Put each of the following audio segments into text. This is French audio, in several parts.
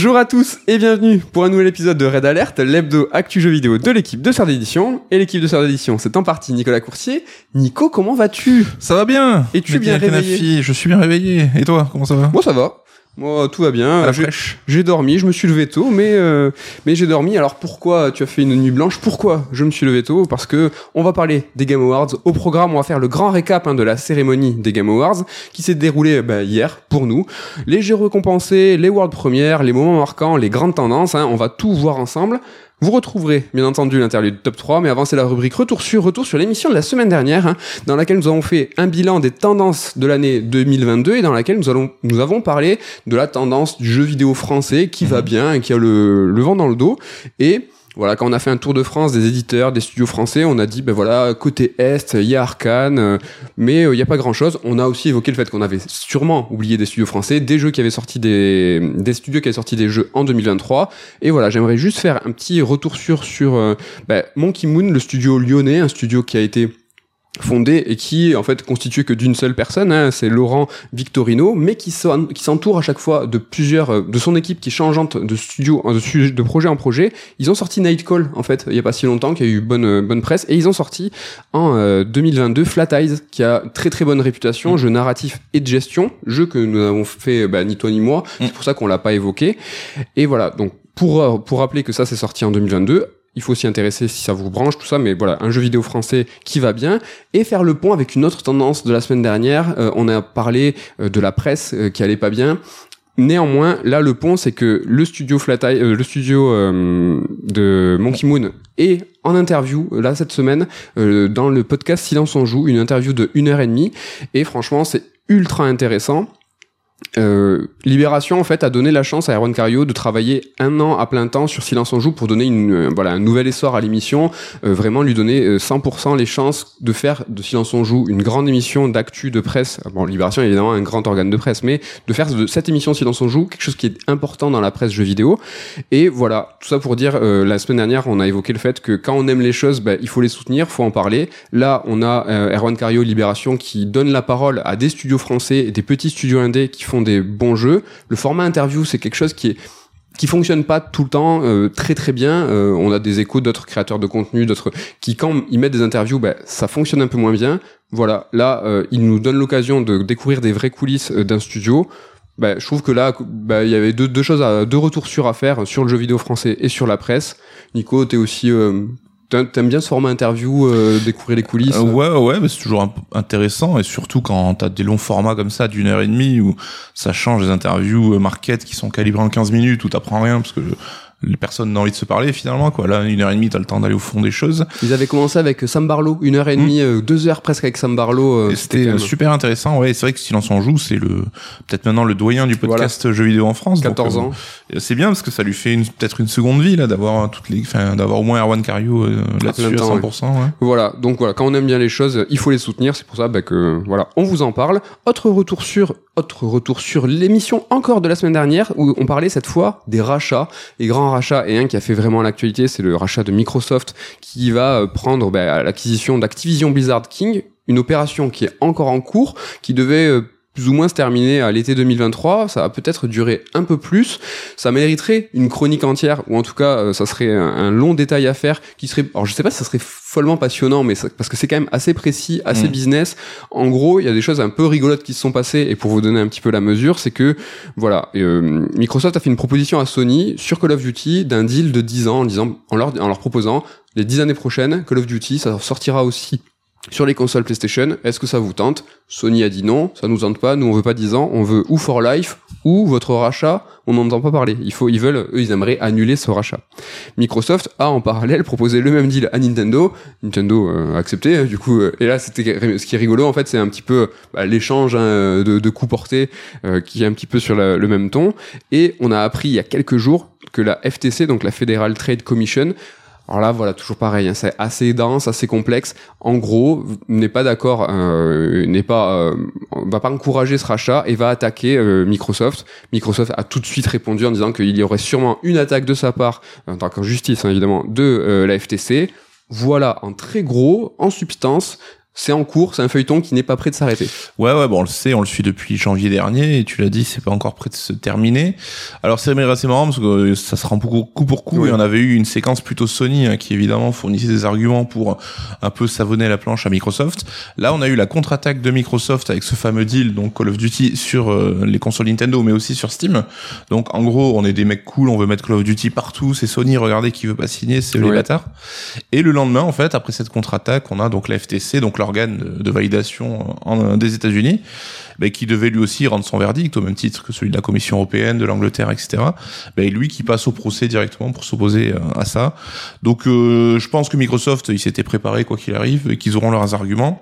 Bonjour à tous et bienvenue pour un nouvel épisode de Red Alert, l'hebdo actu jeu vidéo de l'équipe de Sœur d'édition. Et l'équipe de Sœur d'édition, c'est en partie Nicolas Coursier. Nico, comment vas-tu? Ça va bien Es-tu bien Médina réveillé? Je suis bien réveillé. Et toi, comment ça va? Moi ça va. Moi tout va bien. J'ai dormi, je me suis levé tôt, mais euh, mais j'ai dormi. Alors pourquoi tu as fait une nuit blanche? Pourquoi je me suis levé tôt? Parce que on va parler des Game Awards. Au programme, on va faire le grand récap hein, de la cérémonie des Game Awards qui s'est déroulée bah, hier pour nous. Les jeux récompensés, les world premières, les moments marquants, les grandes tendances. hein, on va tout voir ensemble. Vous retrouverez bien entendu l'interlude top 3, mais avant c'est la rubrique retour sur retour sur l'émission de la semaine dernière, hein, dans laquelle nous avons fait un bilan des tendances de l'année 2022 et dans laquelle nous allons nous avons parlé de la tendance du jeu vidéo français qui va bien et qui a le, le vent dans le dos. Et voilà, quand on a fait un tour de France des éditeurs, des studios français, on a dit, ben voilà, côté Est, il y a Arkane, euh, mais euh, il n'y a pas grand-chose. On a aussi évoqué le fait qu'on avait sûrement oublié des studios français, des jeux qui avaient sorti des, des studios qui avaient sorti des jeux en 2023. Et voilà, j'aimerais juste faire un petit retour sur, sur euh, ben, Monkey Moon, le studio lyonnais, un studio qui a été fondé et qui en fait constitué que d'une seule personne, hein, c'est Laurent Victorino, mais qui s'en- qui s'entoure à chaque fois de plusieurs euh, de son équipe qui est changeante de studio de, su- de projet en projet. Ils ont sorti Nightcall en fait il y a pas si longtemps, qui a eu bonne euh, bonne presse, et ils ont sorti en euh, 2022 Flat Eyes, qui a très très bonne réputation, jeu narratif et de gestion, jeu que nous avons fait bah, ni toi ni moi, c'est pour ça qu'on l'a pas évoqué. Et voilà donc pour euh, pour rappeler que ça c'est sorti en 2022 il faut s'y intéresser si ça vous branche, tout ça, mais voilà, un jeu vidéo français qui va bien, et faire le pont avec une autre tendance de la semaine dernière. Euh, on a parlé euh, de la presse euh, qui allait pas bien. Néanmoins, là, le pont, c'est que le studio Flat Eye- euh, le studio de Monkey Moon est en interview, là, cette semaine, dans le podcast Silence on joue, une interview de une heure et demie, et franchement, c'est ultra intéressant. Euh, Libération en fait a donné la chance à Erwan Cario de travailler un an à plein temps sur Silence on joue pour donner une euh, voilà un nouvel essor à l'émission, euh, vraiment lui donner euh, 100% les chances de faire de Silence on joue une grande émission d'actu de presse. Bon Libération est évidemment un grand organe de presse, mais de faire de cette émission Silence on joue quelque chose qui est important dans la presse jeux vidéo. Et voilà tout ça pour dire euh, la semaine dernière on a évoqué le fait que quand on aime les choses, bah, il faut les soutenir, faut en parler. Là on a euh, Erwan Cario Libération qui donne la parole à des studios français et des petits studios indés qui font des bons jeux. Le format interview, c'est quelque chose qui est qui fonctionne pas tout le temps euh, très très bien. Euh, on a des échos d'autres créateurs de contenu, d'autres qui quand ils mettent des interviews, bah, ça fonctionne un peu moins bien. Voilà, là, euh, ils nous donnent l'occasion de découvrir des vraies coulisses d'un studio. Bah, je trouve que là, bah, il y avait deux, choses, à, deux retours sûrs à faire sur le jeu vidéo français et sur la presse. Nico, t'es aussi, t'aimes bien ce format interview, euh, découvrir les coulisses? Euh, ouais, ouais, mais c'est toujours intéressant et surtout quand t'as des longs formats comme ça d'une heure et demie où ça change des interviews euh, market qui sont calibrées en 15 minutes où t'apprends rien parce que les personnes n'ont envie de se parler finalement quoi. Là, une heure et demie, t'as le temps d'aller au fond des choses. Ils avaient commencé avec Sam Barlow, une heure et demie, euh, deux heures presque avec Sam Barlow. euh, Et c'était euh, même- super intéressant. Ouais, c'est vrai que Silence en joue, c'est le peut-être maintenant le doyen du podcast jeux vidéo en France. donc, 14 euh, ans. Et C'est bien parce que ça lui fait une- peut-être une seconde vie là d'avoir toutes les, enfin d'avoir au moins Erwan Cario euh, là-dessus à temps, 100%. Ouais. Voilà, donc voilà, quand on aime bien les choses, il faut les soutenir, c'est pour ça bah, que voilà, on vous en parle. Autre retour sur autre retour sur l'émission encore de la semaine dernière où on parlait cette fois des rachats, les grands rachats et un qui a fait vraiment l'actualité, c'est le rachat de Microsoft qui va euh, prendre bah, l'acquisition d'Activision Blizzard King, une opération qui est encore en cours, qui devait euh, plus ou moins se terminer à l'été 2023, ça va peut-être durer un peu plus, ça mériterait une chronique entière, ou en tout cas, euh, ça serait un, un long détail à faire, qui serait, alors je sais pas si ça serait follement passionnant, mais ça- parce que c'est quand même assez précis, assez Mm. business. En gros, il y a des choses un peu rigolotes qui se sont passées, et pour vous donner un petit peu la mesure, c'est que, voilà, euh, Microsoft a fait une proposition à Sony sur Call of Duty d'un deal de 10 ans, en, disant, en, leur, en leur proposant, les 10 années prochaines, Call of Duty, ça sortira aussi sur les consoles PlayStation, est-ce que ça vous tente? Sony a dit non, ça nous tente pas, nous on veut pas 10 ans, on veut ou For Life ou votre rachat, on n'en entend pas parler. Il faut, ils veulent, eux, ils aimeraient annuler ce rachat. Microsoft a en parallèle proposé le même deal à Nintendo. Nintendo euh, a accepté, du coup. euh, et là, c'était ce qui est rigolo en fait, c'est un petit peu bah, l'échange hein, de, de coups portés euh, qui est un petit peu sur le même ton. Et on a appris il y a quelques jours que la FTC, donc la Federal Trade Commission, alors là, voilà, toujours pareil, hein, c'est assez dense, assez complexe. En gros, n'est pas d'accord, euh, n'est pas, euh, va pas encourager ce rachat et va attaquer euh, Microsoft. Microsoft a tout de suite répondu en disant qu'il y aurait sûrement une attaque de sa part, en tant qu'en justice hein, évidemment, de euh, la FTC. Voilà, en très gros, en substance, c'est en cours, c'est un feuilleton qui n'est pas prêt de s'arrêter. Ouais, ouais, bon, on le sait, on le suit depuis janvier dernier, et tu l'as dit, c'est pas encore prêt de se terminer. Alors c'est assez marrant parce que euh, ça se rend beaucoup coup pour coup, Oui. et on avait eu une séquence plutôt Sony hein, qui évidemment fournissait des arguments pour un peu savonner la planche à Microsoft. Là, on a eu la contre-attaque de Microsoft avec ce fameux deal, donc Call of Duty sur euh, les consoles Nintendo, mais aussi sur Steam. Donc en gros, on est des mecs cool, on veut mettre Call of Duty partout, c'est Sony, regardez qui veut pas signer, c'est eux les bâtards. Et le lendemain, en fait, après cette contre-attaque, on a donc la FTC, donc l'organe de, de validation en- des États-Unis, ben, qui devait lui aussi rendre son verdict au même titre que celui de la Commission européenne, de l'Angleterre, etc. Ben, lui qui passe au procès directement pour s'opposer euh, à ça. Donc, euh, je pense que Microsoft, il s'était préparé quoi qu'il arrive et qu'ils auront leurs arguments.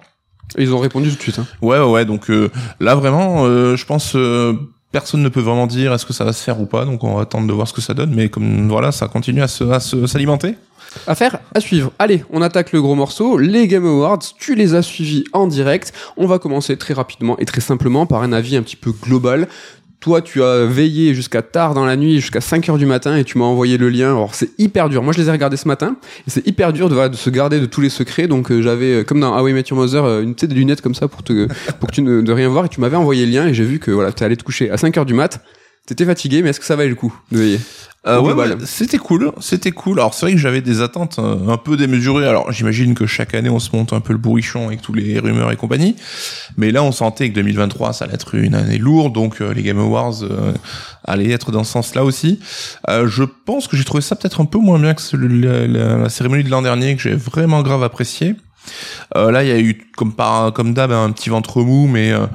Et ils ont répondu tout de suite. hein. Ouais, ouais. Donc euh, là, vraiment, euh, je pense. Personne ne peut vraiment dire est-ce que ça va se faire ou pas, donc on va attendre de voir ce que ça donne. Mais comme voilà, ça continue à se, à se- s'alimenter. Affaire à suivre. Allez, on attaque le gros morceau. Les Game Awards, tu les as suivis en direct. On va commencer très rapidement et très simplement par un avis un petit peu global. Toi, tu as veillé jusqu'à tard dans la nuit, jusqu'à 5 heures du matin, et tu m'as envoyé le lien. Alors, c'est hyper dur. Moi, je les ai regardés ce matin, c'est hyper dur de, voilà, de se garder de tous les secrets. Donc, euh, j'avais, euh, comme dans How Met Your Mother, euh, une petite des lunettes comme ça pour, te, pour que tu ne de rien voir, et tu m'avais envoyé le lien, et j'ai vu que voilà, tu allé te coucher à 5 heures du mat. T'étais fatigué, mais est-ce que ça valait le coup de veiller Euh, ouais, c'était cool, c'était cool. Alors c'est vrai que j'avais des attentes euh, un peu démesurées. Alors j'imagine que chaque année on se monte un peu le bourrichon avec tous les rumeurs et compagnie. Mais là on sentait que 2023 ça allait être une année lourde, donc euh, les Game Awards euh, allaient être dans ce sens-là aussi. Euh, je pense que j'ai trouvé ça peut-être un peu moins bien que celui- la, la- la cérémonie de l'an dernier que j'ai vraiment grave apprécié. Euh, là il y a eu comme par comme d'hab un petit ventre mou, mais euh,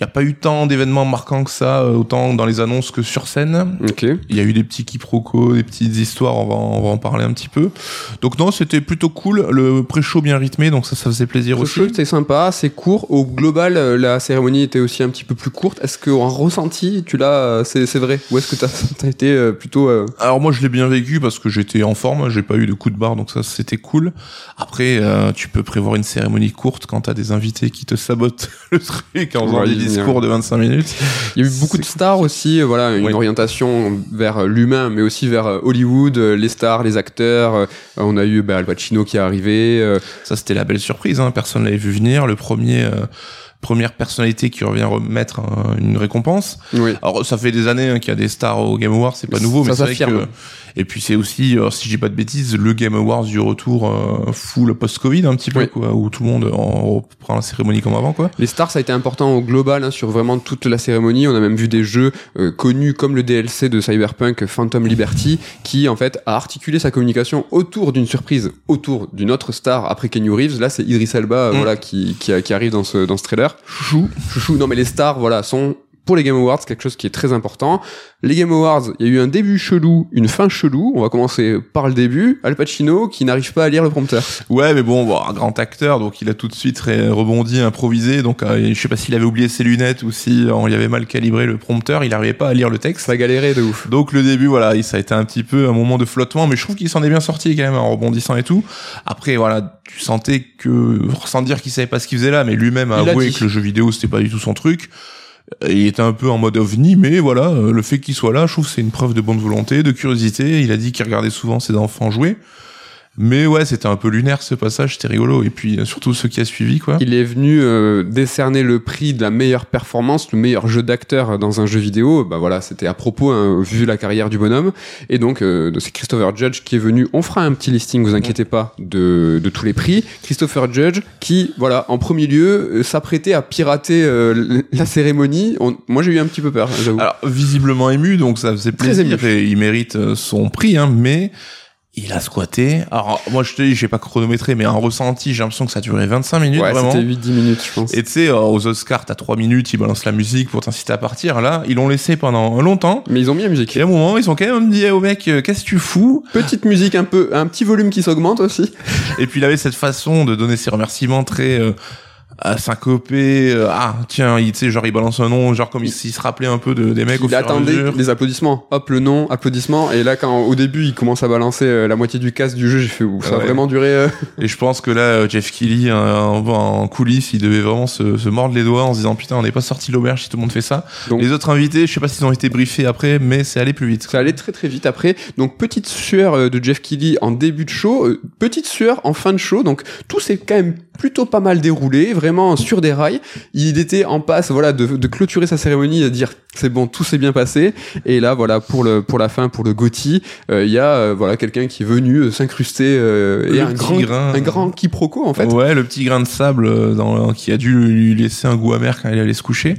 il n'y a pas eu tant d'événements marquants que ça, euh, autant dans les annonces que sur scène. Il y a eu des petits quiproquos, des petites histoires, on va, en- on va en parler un petit peu. Donc non, c'était plutôt cool, le pré-show bien rythmé, donc ça, ça faisait plaisir Le aussi. c'est sympa, c'est court. Au global, euh, la cérémonie était aussi un petit peu plus courte. Est-ce qu'en ressenti, tu l'as, euh, c'est vrai? Ou est-ce que t'as as été plutôt... euh, Alors moi, je l'ai bien vécu parce que j'étais en forme, j'ai pas eu de coup de barre, donc ça, c'était cool. Après, euh, tu peux prévoir une cérémonie courte quand t'as des invités qui te sabotent le truc en faisant Ouais, discours de 25 minutes. Il y a eu beaucoup de stars aussi, euh, voilà, une Oui. orientation vers euh, l'humain, mais aussi vers euh, Hollywood, les stars, les acteurs. on a eu bah, Al Pacino qui est arrivé. Ça, c'était la belle surprise, hein. personne l'avait vu venir. Le premier, euh, première personnalité qui revient remettre une récompense. oui. Alors ça fait des années hein, qu'il y a des stars au Game Awards, c'est pas nouveau, Ça mais c'est vrai que et puis c'est aussi, si dis pas de bêtises, le Game Awards du retour euh, full post-Covid un petit peu Oui. quoi, où tout le monde en reprend la cérémonie comme avant quoi. Les stars, ça a été important au global hein, sur vraiment toute la cérémonie. On a même vu des jeux euh, connus comme le DLC de Cyberpunk Phantom Liberty, qui en fait a articulé sa communication autour d'une surprise, autour d'une autre star après Kenny Reeves. Là, c'est Idris Elba, euh, Mm. voilà, qui, qui, qui arrive dans ce dans ce trailer. Chouchou. Chouchou. Non, mais les stars, voilà, sont pour les Game Awards quelque chose qui est très important. Les Game Awards, il y a eu un début chelou, une fin chelou. On va commencer par le début. Al Pacino qui n'arrive pas à lire le prompteur. Ouais, mais bon, bon, un grand acteur, donc il a tout de suite rebondi, improvisé. Donc euh, je sais pas s'il avait oublié ses lunettes ou si euh, on lui avait mal calibré le prompteur, il arrivait pas à lire le texte. Ça a galéré de ouf. Donc le début, voilà, il- ça a été un petit peu un moment de flottement, mais je trouve qu'il s'en est bien sorti quand même en rebondissant et tout. Après, voilà, tu sentais que, sans dire qu'il savait pas ce qu'il faisait là, mais lui-même a Il avoué que le jeu vidéo c'était pas du tout son truc. Il était un peu en mode ovni, mais voilà, euh, le fait qu'il soit là, je trouve c'est une preuve de bonne volonté, de curiosité. Il a dit qu'il regardait souvent ses enfants jouer. Mais ouais, c'était un peu lunaire ce passage, c'était rigolo. Et puis euh, surtout ceux qui a suivi, quoi. Il est venu euh, décerner le prix de la meilleure performance, le meilleur jeu d'acteur dans un jeu vidéo. Bah voilà, c'était à propos, hein, vu la carrière du bonhomme. Et donc, euh, c'est Christopher Judge qui est venu. On fera un petit listing, vous inquiétez pas, de, de tous les prix. Christopher Judge qui, voilà, en premier lieu, euh, s'apprêtait à pirater euh, la cérémonie. On- moi, j'ai eu un petit peu peur, j'avoue. Alors visiblement ému, donc ça faisait Très plaisir. ému. Et il mérite son prix, hein, mais il a squatté. Alors moi je te dis, j'ai pas chronométré, mais en ressenti, j'ai l'impression que ça a duré 25 minutes ouais, vraiment. c'était 8-10 minutes, je pense. Et tu sais, euh, aux Oscars, t'as 3 minutes, ils balancent la musique pour t'inciter à partir. Là, ils l'ont laissé pendant longtemps. Mais ils ont mis la musique. Et à un moment, ils ont quand même dit au mec, euh, qu'est-ce que tu fous? Petite musique un peu, un petit volume qui s'augmente aussi. Et puis il avait cette façon de donner ses remerciements très euh, à syncopé. euh, ah tiens, il, tu sais, genre il balance un nom, genre comme il, s'il se rappelait un peu de, des mecs au il fur et à attendait les applaudissements. Hop, le nom, applaudissements. Et là, quand au début, il commence à balancer euh, la moitié du casque du jeu, j'ai fait, Ouh, ça a vraiment duré. euh, Et je pense que là, euh, Jeff euh, en, coulisses, il devait vraiment se, se mordre les doigts en se disant putain, on n'est pas sorti l'auberge si tout le monde fait ça. Donc- les autres invités, je sais pas s'ils ont été briefés après, mais c'est allé plus vite. Ça allait très très vite après. Donc petite sueur euh, de Jeff Keighley en début de show, petite sueur en fin de show. Donc tout s'est quand même plutôt pas mal déroulé, vraiment sur des rails. Il était en passe, voilà, de, de clôturer sa cérémonie, de dire c'est bon, tout s'est bien passé. Et là, voilà, pour le pour la fin, pour le Gotti, euh, il y a euh, voilà quelqu'un qui est venu euh, s'incruster euh, et Le un grand grain. un grand quiproquo en fait. Ouais, le petit grain de sable dans, qui a dû lui laisser un goût amer quand il allait se coucher.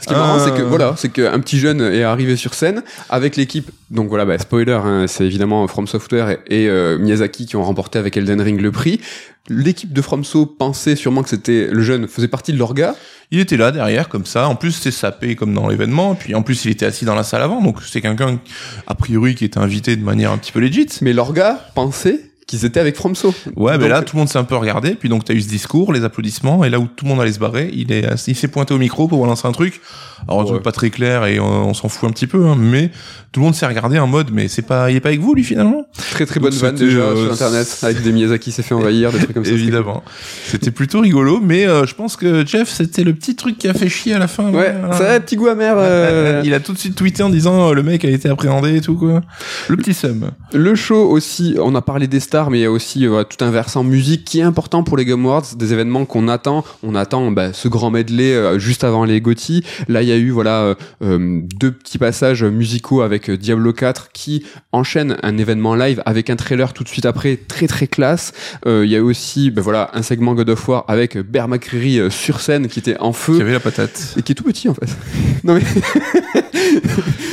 Ce qui est marrant, c'est que voilà, c'est qu'un petit jeune est arrivé sur scène avec l'équipe. Donc voilà, bah, spoiler, hein, c'est évidemment From Software et, et, euh, Miyazaki qui ont remporté avec Elden Ring le prix. L'équipe de FromSo pensait sûrement que c'était le jeune faisait partie de leur gars. Il était là derrière comme ça. En plus, c'est sapé comme dans l'événement. Et puis en plus, il était assis dans la salle avant. Donc c'est quelqu'un a priori qui était invité de manière un petit peu legit. Mais leur gars pensait qu'ils étaient avec FromSo. Ouais, mais Donc, là, tout le monde s'est un peu regardé. Puis donc, t'as eu ce discours, les applaudissements, et là où tout le monde allait se barrer, il est, il s'est pointé au micro pour lancer un truc. Alors, un Ouais. truc pas très clair et on, on s'en fout un petit peu, hein, mais tout le monde s'est regardé en mode, mais c'est pas, il est pas avec vous, lui, finalement? très très bonne vanne déjà euh, sur internet avec des Miyazaki s'est fait envahir, des trucs comme ça. Évidemment. C'était plutôt rigolo, mais euh, je pense que Jeff, c'était le petit truc qui a fait chier à la fin. Ouais, Voilà. ça a un petit goût amer. euh, Il a tout de suite tweeté en disant euh, le mec a été appréhendé et tout quoi. Le petit seum. Le show aussi, on a parlé des stars, mais il y a aussi euh, tout un versant musique qui est important pour les Game Awards, des événements qu'on attend. On attend bah, ce grand medley euh, juste avant les GOTY. Là, il y a eu voilà euh, deux petits passages musicaux avec Diablo 4 qui enchaîne un événement live avec un trailer tout de suite après, très très classe. Il y a eu aussi bah, voilà un segment God of War avec Bear McCreary sur scène qui était en Qui feu avait la patate. et qui est tout petit en fait. non mais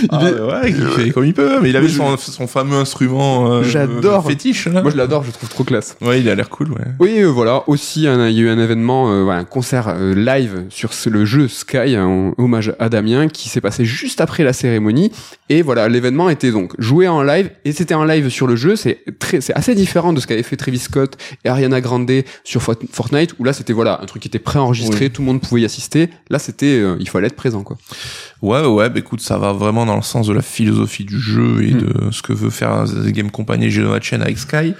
Ah, est- ouais, il fait comme il peut, mais il avait son, son fameux instrument euh, J'adore. fétiche là. moi je l'adore, je le trouve trop classe. Ouais, il a l'air cool, ouais. Oui, euh, voilà. Aussi, un- il y a eu un événement, euh, voilà, un concert euh, live sur le jeu Sky, un hommage à Damien, qui s'est passé juste après la cérémonie. Et voilà, l'événement était donc joué en live, et c'était en live sur le jeu. C'est très, c'est assez différent de ce qu'avait fait Travis Scott et Ariana Grande sur Fort- Fortnite, où là, c'était voilà, un truc qui était préenregistré, Oui. tout le monde pouvait y assister. Là, c'était, euh, il fallait être présent, quoi. Ouais, ouais, bah écoute, ça va vraiment dans le sens de la philosophie du jeu et Mm. de ce que veut faire The Game Company et Genova Chain avec Sky.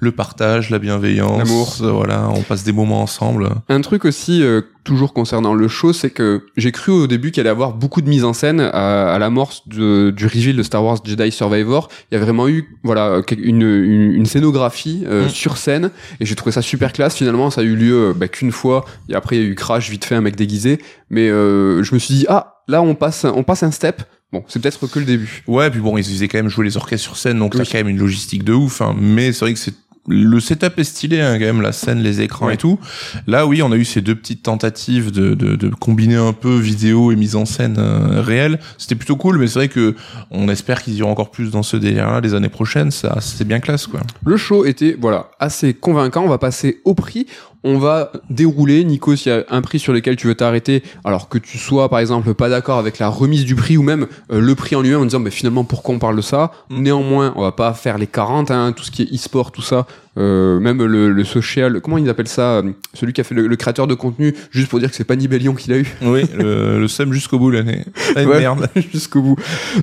Le partage, la bienveillance. L'amour. euh, Voilà, on passe des moments ensemble. Un truc aussi, euh, toujours concernant le show, c'est que j'ai cru au début qu'il allait y avoir beaucoup de mise en scène à, à l'amorce de- du reveal de Star Wars Jedi Survivor. Il y a vraiment eu, voilà, quel- une, une, une scénographie euh, Mm. sur scène, et j'ai trouvé ça super classe. Finalement, ça a eu lieu euh, bah, qu'une fois, et après il y a eu Crash, vite fait, un mec déguisé. Mais euh, je me suis dit, ah, là on passe, on passe un step. Bon, c'est peut-être que le début. Ouais, puis bon, ils faisaient quand même jouer les orchestres sur scène, donc Oui. t'as quand même une logistique de ouf. Hein, mais c'est vrai que c'est le setup est stylé, hein, quand même, la scène, les écrans Ouais. et tout. Là, oui, on a eu ces deux petites tentatives de, de, de combiner un peu vidéo et mise en scène euh, réelle. C'était plutôt cool, mais c'est vrai que on espère qu'ils iront encore plus dans ce délire-là les années prochaines. Ça, c'est bien classe, quoi. Le show était voilà assez convaincant. On va passer au prix. On va dérouler. Nico, s'il y a un prix sur lequel tu veux t'arrêter, alors que tu sois par exemple pas d'accord avec la remise du prix ou même euh, le prix en lui-même en disant mais finalement pourquoi on parle de ça? Mm. Néanmoins, on va pas faire les 40, hein, tout ce qui est e-sport, tout ça. Euh, même le, le social, comment ils appellent ça euh, Celui qui a fait le, le créateur de contenu, juste pour dire que c'est pas Nibellion qu'il a eu. Oui, le, le seum jusqu'au bout l'année. Ah, Ouais. Merde. jusqu'au bout.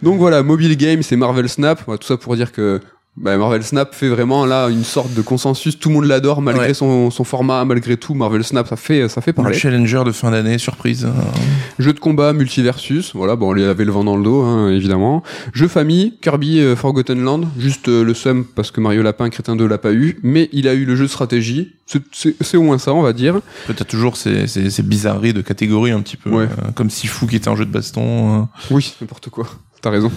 Donc voilà, mobile game, c'est Marvel Snap. Tout ça pour dire que bah, Marvel Snap fait vraiment là une sorte de consensus. Tout le monde l'adore malgré Ouais. son, son format, malgré tout. Marvel Snap, ça fait ça fait Le parler. challenger de fin d'année, surprise. hein. Jeu de combat multiversus. Voilà, bon, on avait le vent dans le dos, hein, évidemment. Jeu famille, Kirby euh, Forgotten Land. Juste euh, le seum parce que Mario Lapin Crétin 2 l'a pas eu, mais il a eu le jeu de stratégie. C'est- au moins ça, on va dire. Peut-être toujours ces, ces, ces bizarreries de catégorie un petit peu. Ouais. euh, comme Sifu qui était un jeu de baston. euh. Oui, n'importe quoi. T'as raison.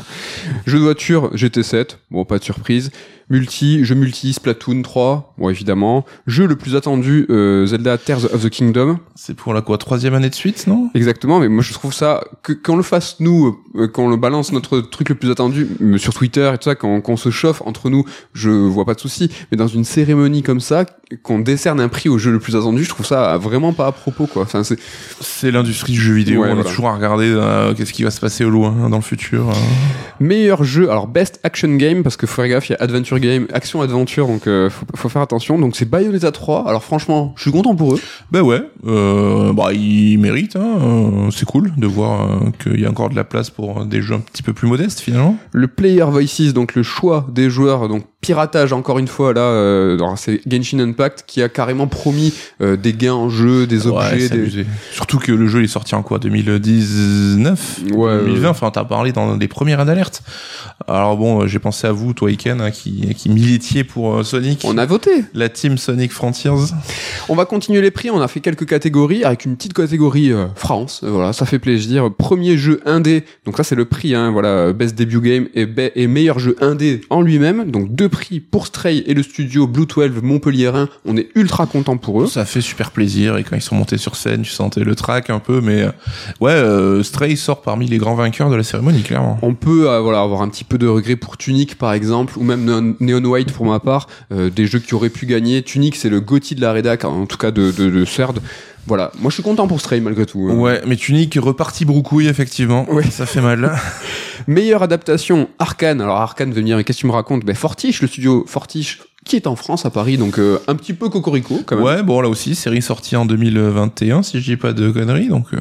Jeu de voiture, GT7. Bon, pas de surprise. Multi, jeu multi, Splatoon 3. Bon, évidemment. Jeu le plus attendu, euh, Zelda Tears of the Kingdom. C'est pour la quoi troisième année de suite, non? Exactement, mais moi je trouve ça, que qu'on le fasse nous, euh, qu'on le balance notre truc le plus attendu euh, sur Twitter et tout ça, quand qu'on se chauffe entre nous, je vois pas de souci. Mais dans une cérémonie comme ça, qu'on décerne un prix au jeu le plus attendu, je trouve ça vraiment pas à propos, quoi. Enfin, c'est, C'est l'industrie du jeu vidéo. Ouais, on voilà. est toujours à regarder euh, qu'est-ce qui va se passer au loin dans le futur. Euh. Meilleur jeu, alors best action game, parce que faut faire gaffe, il y a adventure game, action adventure, donc euh, faut, faut faire attention. Donc c'est Bayonetta 3. Alors franchement, je suis content pour eux. Ben ouais, euh, bah ils méritent. Hein, euh, c'est cool de voir qu'il y a encore de la place pour des jeux un petit peu plus modestes finalement. Le player voices, donc le choix des joueurs, donc piratage encore une fois là euh, c'est Genshin Impact qui a carrément promis euh, des gains en jeu des objets des... Surtout que le jeu est sorti en quoi 2019 Ouais, 2020 euh, enfin t'as parlé dans les premières alertes. Alors bon euh, j'ai pensé à vous toi Iken hein, qui, qui militiez pour Sonic. On a voté. La team Sonic Frontiers. On va continuer les prix on a fait quelques catégories avec une petite catégorie France voilà ça fait plaisir. Premier jeu indé donc ça c'est le prix hein, voilà best debut game et, et meilleur jeu indé en lui-même donc deux prix pour Stray et le studio Blue 12 Montpellierin on est ultra content pour eux. Ça fait super plaisir et quand ils sont montés sur scène tu sentais le track un peu mais euh, ouais euh, Stray sort parmi les grands vainqueurs de la cérémonie clairement. On peut euh, voilà avoir un petit peu de regret pour Tunic par exemple ou même Neon, White pour ma part euh, des jeux qui auraient pu gagner. Tunic c'est le Gotti de la rédac en tout cas de, de, voilà. Moi je suis content pour Stray malgré tout hein. ouais mais Tunic reparti broucouille effectivement. Ouais. ça fait mal. Meilleure adaptation Arkane. Alors Arkane veut me dire mais qu'est-ce que tu me racontes? Ben Fortiche le studio Fortiche qui est en France à Paris donc euh, un petit peu cocorico quand même. Ouais bon là aussi série sortie en 2021 si je dis pas de conneries donc euh,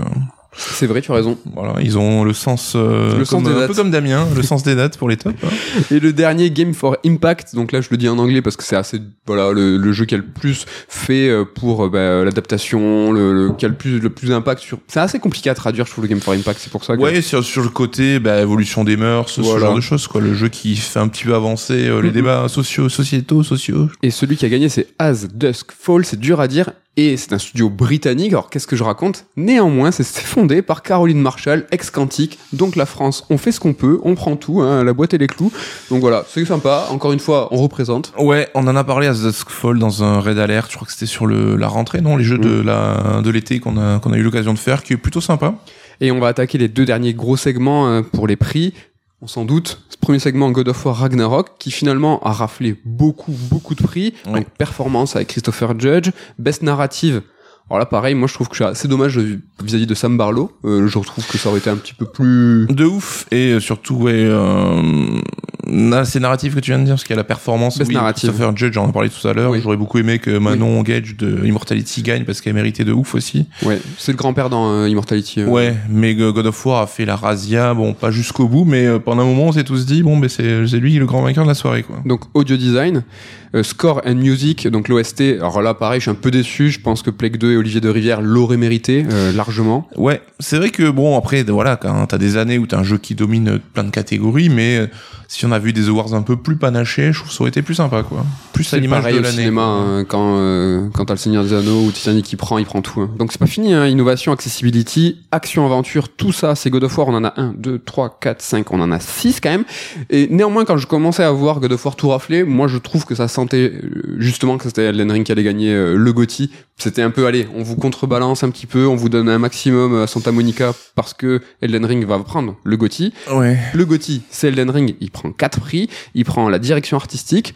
c'est vrai tu as raison Voilà, ils ont le sens, euh, Le sens des un dates. peu comme Damien, le sens des dates pour les tops. hein. Et le dernier Game for Impact, donc là je le dis en anglais parce que c'est assez voilà le, le jeu qui a le plus fait euh, pour euh, bah, l'adaptation, le, le- qui a le plus le plus d'impact sur. C'est assez compliqué à traduire, je trouve le Game for Impact, c'est pour ça que. Ouais, sur, sur le côté bah, évolution des mœurs, ce Voilà. genre de choses, quoi. Le jeu qui fait un petit peu avancer euh, les Mhm. débats sociaux, sociétaux, sociaux. Et celui qui a gagné c'est As Dusk Fall, c'est dur à dire. Et c'est un studio britannique. Alors qu'est-ce que je raconte? Néanmoins, c'est fondé par Caroline Marshall, ex Quantic. Donc la France, on fait ce qu'on peut, on prend tout, hein, la boîte et les clous. Donc voilà, c'est sympa. Encore une fois, on représente. Ouais, on en a parlé à The Duskfall dans un raid alert. Je crois que c'était sur le, la rentrée, non? Les jeux de la de l'été qu'on a qu'on a eu l'occasion de faire, qui est plutôt sympa. Et on va attaquer les deux derniers gros segments euh, pour les prix. On s'en doute. Ce premier segment, God of War Ragnarok, qui finalement a raflé beaucoup, beaucoup de prix. Ouais. Donc, performance avec Christopher Judge. Best narrative. Alors là, pareil, moi je trouve que c'est assez dommage vis-à-vis de Sam Barlow. Euh, je trouve que ça aurait été un petit peu plus... De ouf et euh, surtout ouais, euh, c'est narratif que tu viens de dire parce qu'il y a la performance. Best oui, narrative. Christopher Judge, j'en ai parlé tout à l'heure. Oui. J'aurais beaucoup aimé que Manon Gage de Immortality gagne parce qu'elle méritait de ouf aussi. Ouais, c'est le grand-père dans euh, Immortality. euh. Ouais, mais God of War a fait la razzia, bon, pas jusqu'au bout, mais euh, pendant un moment, on s'est tous dit, bon, ben c'est lui le grand vainqueur de la soirée, quoi. Donc audio design, score and music, donc l'OST. Alors là, pareil, je suis un peu déçu. Je pense que Plague 2 et Olivier de Rivière l'auraient mérité euh, largement. Ouais, c'est vrai que bon, après, voilà, quand t'as des années où t'as un jeu qui domine euh, plein de catégories, mais euh, si on a vu des awards un peu plus panachés, je trouve que ça aurait été plus sympa, quoi. Plus à l'image de l'année. cinéma hein, quand euh, quand t'as le Seigneur des Anneaux ou Titanic qui prend, il prend tout. hein. Donc c'est pas fini. Hein. Innovation, accessibility, action, aventure, tout ça, c'est God of War. On en a un, deux, trois, quatre, cinq. On en a six quand même. Et néanmoins, quand je commençais à voir God of War tout rafler, moi je trouve que ça sentait euh, justement que c'était Elden Ring qui allait gagner euh, le GOTY. C'était un peu, allez, on vous contrebalance un petit peu, on vous donne un maximum à Santa Monica parce que Elden Ring va prendre le. Ouais, Le GOTY, c'est Elden Ring. Il prend quatre prix. Il prend la direction artistique.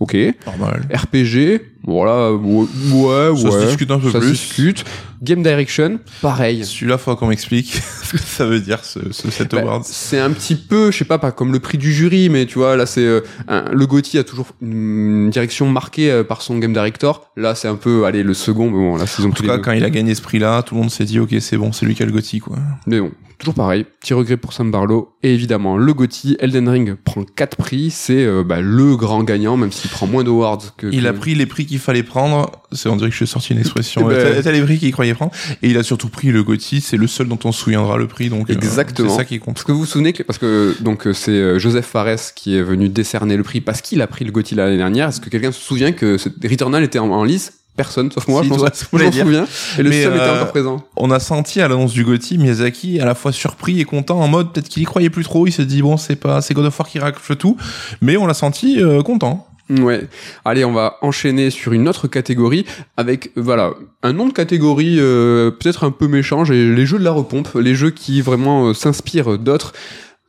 Ok. normal. RPG, voilà, ouais, ouais, Ça se discute un peu ça se plus. discute. Game Direction, pareil. Celui-là, faut qu'on m'explique ce que ça veut dire, ce, ce cet Bah, award. c'est un petit peu, je sais pas, pas comme le prix du jury, mais tu vois, là, c'est euh, le Gauthier a toujours une direction marquée euh, par son game director. Là, c'est un peu, allez, le second, mais bon, là, ils ont En tout cas, deux. quand il a gagné ce prix-là, tout le monde s'est dit, ok, c'est bon, c'est lui qui a le Gotti, quoi. Mais bon, toujours pareil. Petit regret pour Sam Barlow. Et évidemment, le Gauthier, Elden Ring prend quatre prix. C'est euh, bah, le grand gagnant, même s'il prend moins d'awards que. Il que- a pris les prix qu'il fallait prendre. C'est on dirait que je suis sorti une expression. Eh ben- T'as t'as les prix qu'il croyait prendre. Et il a surtout pris le Gotti. C'est le seul dont on se souviendra le prix. Donc euh, Exactement. c'est ça qui compte. Parce que vous vous souvenez que parce que donc euh, c'est euh, Joseph Fares qui est venu décerner le prix parce qu'il a pris le Gauthier l'année dernière. Est-ce que quelqu'un se souvient que ce- Returnal était en, en lice? Personne, sauf moi. Si, je sou- je m'en souviens. Et le Mais, seul était euh, encore présent. On a senti à l'annonce du Gotti Miyazaki à la fois surpris et content en mode peut-être qu'il y croyait plus trop. Il s'est dit bon c'est pas c'est God of War qui rafle tout, mais on l'a senti euh, content. Ouais. Allez, on va enchaîner sur une autre catégorie avec voilà un nom de catégorie euh, peut-être un peu méchant. Les jeux de la repompe, les jeux qui vraiment euh, s'inspirent d'autres.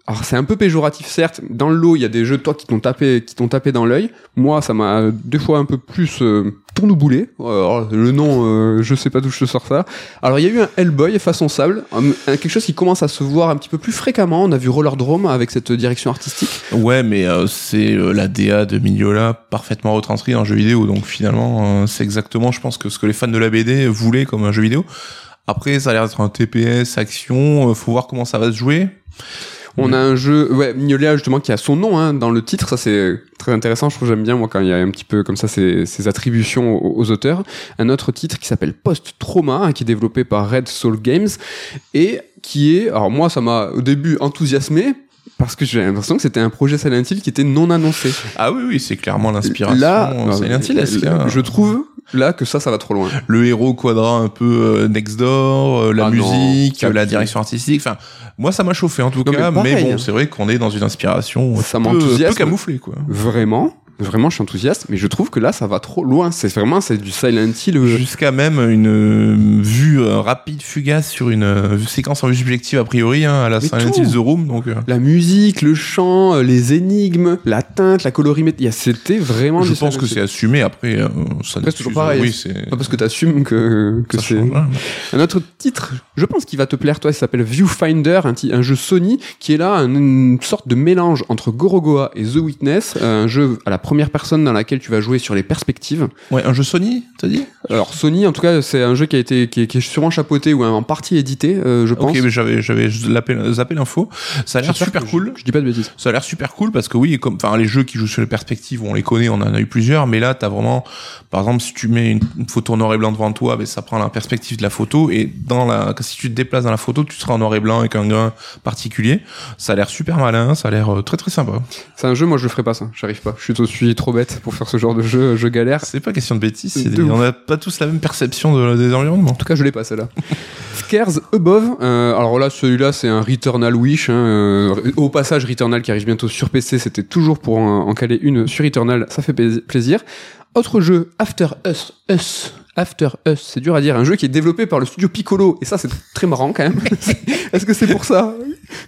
Alors c'est un peu péjoratif certes. Dans le lot, il y a des jeux toi qui t'ont tapé, qui t'ont tapé dans l'œil. Moi, ça m'a euh, des fois un peu plus euh, tourneboulé. Alors, le nom, euh, je sais pas d'où je te sors ça. Alors il y a eu un Hellboy façon sable, quelque chose qui commence à se voir un petit peu plus fréquemment. On a vu Roller Drome avec cette direction artistique. Ouais, mais euh, c'est euh, la DA de Mignola parfaitement retranscrit dans le jeu vidéo. Donc finalement, c'est exactement, je pense, que ce que les fans de la BD voulaient comme un jeu vidéo. Après, ça a l'air d'être un TPS action. faut voir comment ça va se jouer. On a un jeu, ouais, Mignolia justement qui a son nom hein, dans le titre. Ça c'est très intéressant. Je trouve j'aime bien moi quand il y a un petit peu comme ça ces, ces attributions aux, aux auteurs. Un autre titre qui s'appelle Post Trauma, hein, qui est développé par Red Soul Games et qui est, alors moi ça m'a au début enthousiasmé parce que j'ai l'impression que c'était un projet Silent Hill qui était non annoncé. Ah oui, oui, c'est clairement l'inspiration Là, euh, Silent Hill. est-ce là, que- je trouve là que ça, ça va trop loin. le héros quadra un peu euh, next door, euh, la Ah musique, calme. la direction artistique. Enfin, moi, ça m'a chauffé en tout Non, cas. mais hein. bon, c'est vrai qu'on est dans une inspiration Ça peu, peu camouflée, quoi. Vraiment, vraiment, je suis enthousiaste, mais je trouve que là, ça va trop loin. C'est vraiment, c'est du Silent Hill. Jusqu'à même une euh, vue euh, rapide, fugace sur une euh, séquence en vue subjective a priori hein, à la Mais Silent. Hill The Room. Donc, euh, La musique, le chant, les énigmes, la teinte, la colorimétrie, c'était vraiment je pense que c'est assumé. Après, ça Après, c'est toujours pareil. Oui, c'est Pas parce que t'assumes que, que c'est. Un autre titre, je pense qu'il va te plaire, toi, il s'appelle Viewfinder, un, un jeu Sony qui est là, un- une sorte de mélange entre Gorogoa et The Witness, un jeu à la première personne dans laquelle tu vas jouer sur les perspectives. Ouais, un jeu Sony, t'as dit? Alors Sony, en tout cas, c'est un jeu qui a été qui est, qui est sûrement chapeauté ou en partie édité, euh, je pense. Ok, mais j'avais j'avais zappé l'info. Ça a l'air super je- cool. Je, dis pas de bêtises. Ça a l'air super cool parce que oui, comme enfin les jeux qui jouent sur les perspectives, on les connaît, on en a eu plusieurs, mais là t'as vraiment, par exemple, si tu mets une, une photo en noir et blanc devant toi, ben ça prend la perspective de la photo et dans la, si tu te déplaces dans la photo, tu seras en noir et blanc avec un grain particulier. Ça a l'air super malin, ça a l'air euh, très très sympa. C'est un jeu, moi je ferai pas ça, j'arrive pas. Je suis, je suis trop bête pour faire ce genre de jeu, je galère. C'est pas question de bêtises, c'est De on a pas tous la même perception de, des environnements. En tout cas, je l'ai pas celle-là. Scares Above. euh, alors là, celui-là, c'est un Returnal Wish. hein, euh, au passage, Returnal qui arrive bientôt sur PC, c'était toujours pour en, en caler une sur Returnal. Ça fait plaisir. Autre jeu, After Us. Us. After Us, c'est dur à dire. Un jeu qui est développé par le studio Piccolo. Et ça, c'est très marrant quand même. Est-ce que c'est pour ça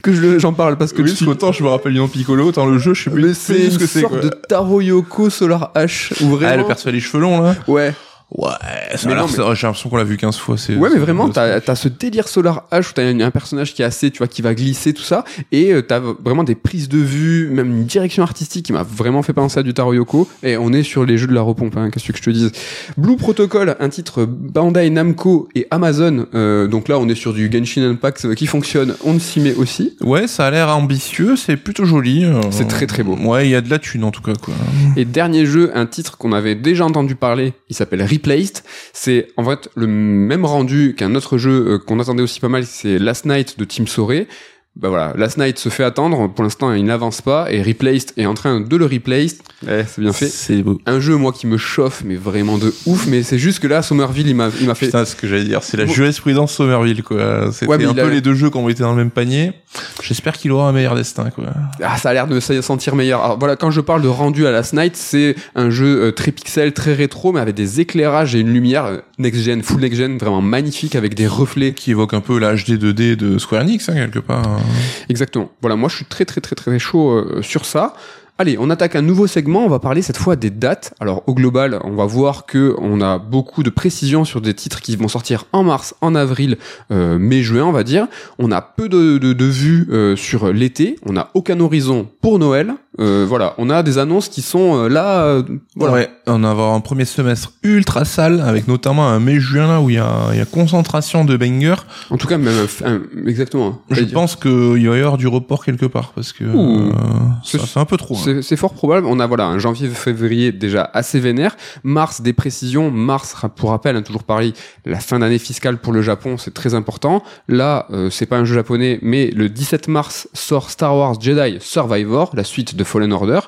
que je j'en parle? Parce que Oui, tu- qu'autant je me rappelle du nom Piccolo, autant le jeu, je sais plus, mais c'est une ce que c'est. sorte quoi. de Taro Yoko Solar H. Vraiment... Ah, le perso avec les cheveux longs là. Ouais. Ouais, ça Mais a l'air- non, mais- ça- j'ai l'impression qu'on l'a vu 15 fois. c'est- Ouais, mais vraiment, t'as as ce délire Solar H où t'as un, personnage qui est assez, tu vois, qui va glisser, tout ça, et euh, t'as vraiment des prises de vue, même une direction artistique qui m'a vraiment fait penser à du Taro Yoko, et on est sur les jeux de la repompe, hein, qu'est-ce que je te dise? Blue Protocol, un titre Bandai Namco et Amazon, euh, donc là on est sur du Genshin Impact euh, qui fonctionne, on s'y met aussi. Ouais, ça a l'air ambitieux, c'est plutôt joli. euh, C'est très, très beau. Ouais, il y a de la thune en tout cas quoi. Et dernier jeu, un titre qu'on avait déjà entendu parler, il s'appelle C'est en fait le même rendu qu'un autre jeu euh, qu'on attendait aussi pas mal, c'est Last Night de Team Soré. Bah voilà, Last Night se fait attendre, pour l'instant il n'avance pas, et Replaced est en train de le replace. Eh, c'est bien fait. C'est beau. Un jeu, moi, qui me chauffe, mais vraiment de ouf, mais c'est juste que là, Somerville, il m'a, il m'a fait... Putain, ce que j'allais dire, c'est la Bon. jurisprudence Somerville quoi. C'était Ouais, un peu a- les deux jeux qui ont été dans le même panier. J'espère qu'il aura un meilleur destin quoi. Ah, ça a l'air de se sentir meilleur. Alors voilà, quand je parle de rendu à Last Night, c'est un jeu euh, très pixel, très rétro, mais avec des éclairages et une lumière euh, next-gen, full next-gen, vraiment magnifique, avec des reflets Qui évoque un peu la HD 2D de Square Enix hein, quelque part. Exactement. Voilà, moi je suis très très très très chaud euh, sur ça. Allez, on attaque un nouveau segment. On va parler cette fois des dates. Alors au global, on va voir que on a beaucoup de précisions sur des titres qui vont sortir en mars, en avril, euh, mai, juin, on va dire. On a peu de, de, de vues euh, sur l'été. On n'a aucun horizon pour Noël. Euh, voilà, on a des annonces qui sont euh, là. euh, voilà. Ouais, on va avoir un premier semestre ultra sale avec notamment un mai-juin là où il y a, il y a concentration de bangers. En tout cas, même un- exactement. Je J'allais dire. pense qu'il va y avoir du report quelque part parce que euh, C'est- un peu trop. hein. C'est fort probable. On a voilà un janvier-février déjà assez vénère. Mars des précisions. Mars, pour rappel, hein, toujours pareil, la fin d'année fiscale pour le Japon, c'est très important. Là, euh, c'est pas un jeu japonais, mais le 17 mars sort Star Wars Jedi Survivor, la suite de Fallen Order.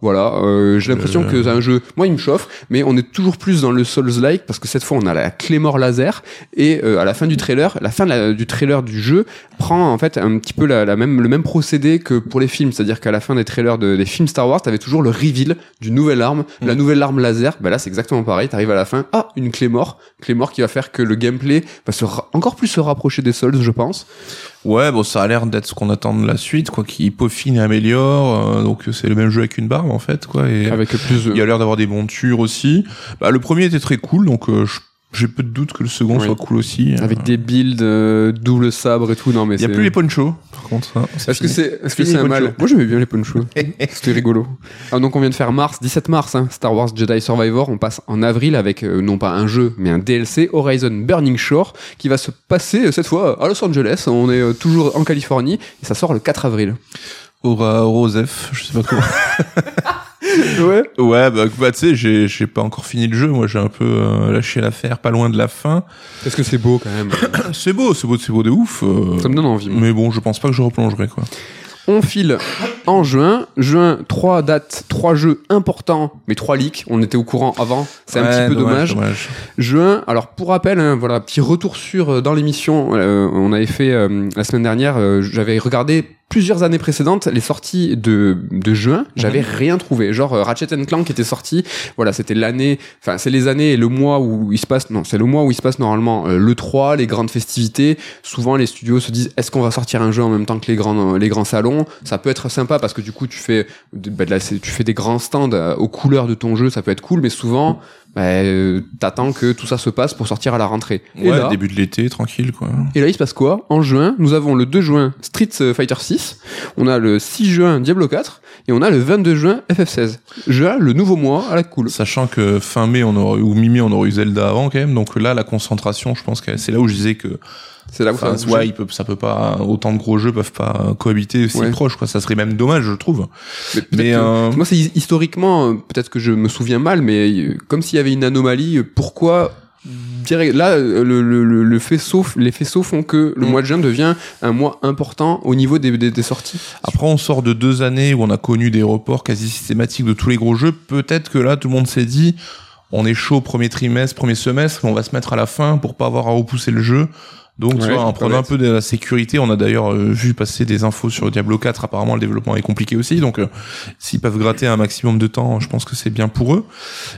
Voilà, euh, j'ai l'impression Euh. que c'est un jeu, moi il me chauffe, mais on est toujours plus dans le Souls-like parce que cette fois on a la Claymore laser et euh, à la fin du trailer, la fin la- du trailer du jeu prend en fait un petit peu la, la même, le même procédé que pour les films, c'est-à-dire qu'à la fin des trailers de- des films Star Wars, t'avais toujours le reveal d'une nouvelle arme, la nouvelle arme laser. Bah là c'est exactement pareil, t'arrives à la fin, ah une Claymore, Claymore qui va faire que le gameplay va se ra- encore plus se rapprocher des Souls, je pense. Ouais, bon, ça a l'air d'être ce qu'on attend de la suite, quoi, qui peaufine et améliore. euh, donc c'est le même jeu avec une barbe en fait, quoi. Et Avec plus il y a l'air d'avoir des montures aussi. Bah, le premier était très cool, donc euh, je j'ai peu de doute que le second Oui. soit cool aussi. Avec des builds euh, double sabre et tout. Non, mais Il y a plus les ponchos, par contre. hein, Est-ce que c'est est-ce que Fini c'est un mal. Moi j'aimais bien les ponchos. C'était rigolo. Ah, donc on vient de faire mars, 17 mars, hein, Star Wars Jedi Survivor. On passe en avril avec euh, non pas un jeu, mais un DLC Horizon Burning Shore qui va se passer euh, cette fois à Los Angeles. On est euh, toujours en Californie et ça sort le 4 avril. Aura Rosef, je sais pas comment. Ouais. ouais, bah, bah, tu sais, j'ai, j'ai pas encore fini le jeu. Moi, j'ai un peu euh, lâché l'affaire, pas loin de la fin. Parce que c'est beau quand même. C'est beau, c'est beau, c'est beau de ouf. euh, Ça me donne envie. moi. mais bon, je pense pas que je replongerai, quoi. On file en juin. Juin, trois dates, trois jeux importants, mais trois leaks. On était au courant avant. C'est un Ouais, petit peu dommage. Juin, alors pour rappel, hein, voilà, petit retour sur euh, dans l'émission, euh, on avait fait euh, la semaine dernière, euh, j'avais regardé plusieurs années précédentes les sorties de, de juin, j'avais rien trouvé. Genre euh, Ratchet Clank était sorti, voilà, c'était l'année, enfin c'est les années et le mois où il se passe, non, c'est le mois où il se passe normalement euh, le 3, les grandes festivités. Souvent les studios se disent est-ce qu'on va sortir un jeu en même temps que les grands les grands salons? Ça peut être sympa parce que du coup tu fais bah, tu fais des grands stands euh, aux couleurs de ton jeu, ça peut être cool, mais souvent bah, euh, t'attends que tout ça se passe pour sortir à la rentrée. Et Ouais, là, début de l'été, tranquille, quoi. et là, il se passe quoi? En juin, nous avons le 2 juin Street Fighter 6, on a le 6 juin Diablo 4, et on a le 22 juin FF16. Juin, le nouveau mois à la cool. Sachant que fin mai, on aurait, ou mi-mai, on aurait eu Zelda avant, quand même. Donc là, la concentration, je pense que c'est là où je disais que, C'est là où ça enfin, bouger. ouais, il peut, ça peut pas, autant de gros jeux peuvent pas cohabiter aussi Ouais. proches, quoi. Ça serait même dommage, je trouve. Mais, Mais, que- euh, moi, c'est historiquement, euh, peut-être que je me souviens mal, mais euh, comme s'il y avait une anomalie, euh, pourquoi Là, euh, le, le, le, faisceau, les faisceaux font que le Mm. mois de juin devient un mois important au niveau des, des, des sorties. Après, on sort de deux années où on a connu des reports quasi systématiques de tous les gros jeux. Peut-être que là, tout le monde s'est dit, on est chaud premier trimestre, premier semestre, on va se mettre à la fin pour pas avoir à repousser le jeu. Donc, tu vois, en prenant un peu de la sécurité, on a d'ailleurs euh, vu passer des infos sur Diablo 4. Apparemment, le développement est compliqué aussi. Donc, euh, s'ils peuvent gratter un maximum de temps, je pense que c'est bien pour eux.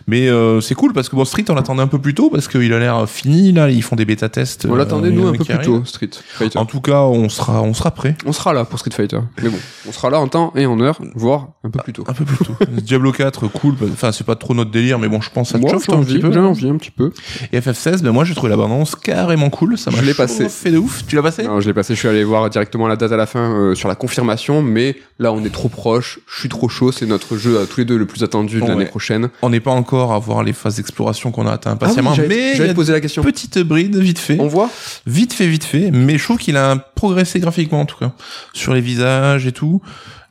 Mais euh, c'est cool parce que bon, Street, on l'attendait un peu plus tôt parce qu'il a l'air fini. Là, ils font des bêta-tests. On euh, l'attendait, y nous, un peu plus tôt. Street Fighter. En tout cas, on sera, on sera prêt. On sera là pour Street Fighter. Mais bon, on sera là en temps et en heure, voire un peu plus tôt. Un peu plus tôt. Diablo 4, cool. Enfin, c'est pas trop notre délire, mais bon, je pense te Moi, chauffe toi, un envie, petit peu. j'ai envie un petit peu. Et FF16, ben moi j'ai trouvé la bande-annonce carrément cool. Ça m'a passé. fait de ouf. Tu l'as passé? Non, je l'ai passé, je suis allé voir directement la date à la fin euh, sur la confirmation, mais là on est trop proche, je suis trop chaud, c'est notre jeu à tous les deux le plus attendu de Ouais. l'année prochaine. On n'est pas encore à voir les phases d'exploration qu'on a atteint impatiemment, Ah oui, j'allais- mais j'allais poser la question. petite bride vite fait. On voit? Vite fait, vite fait. Mais je trouve qu'il a progressé graphiquement en tout cas. Sur les visages et tout.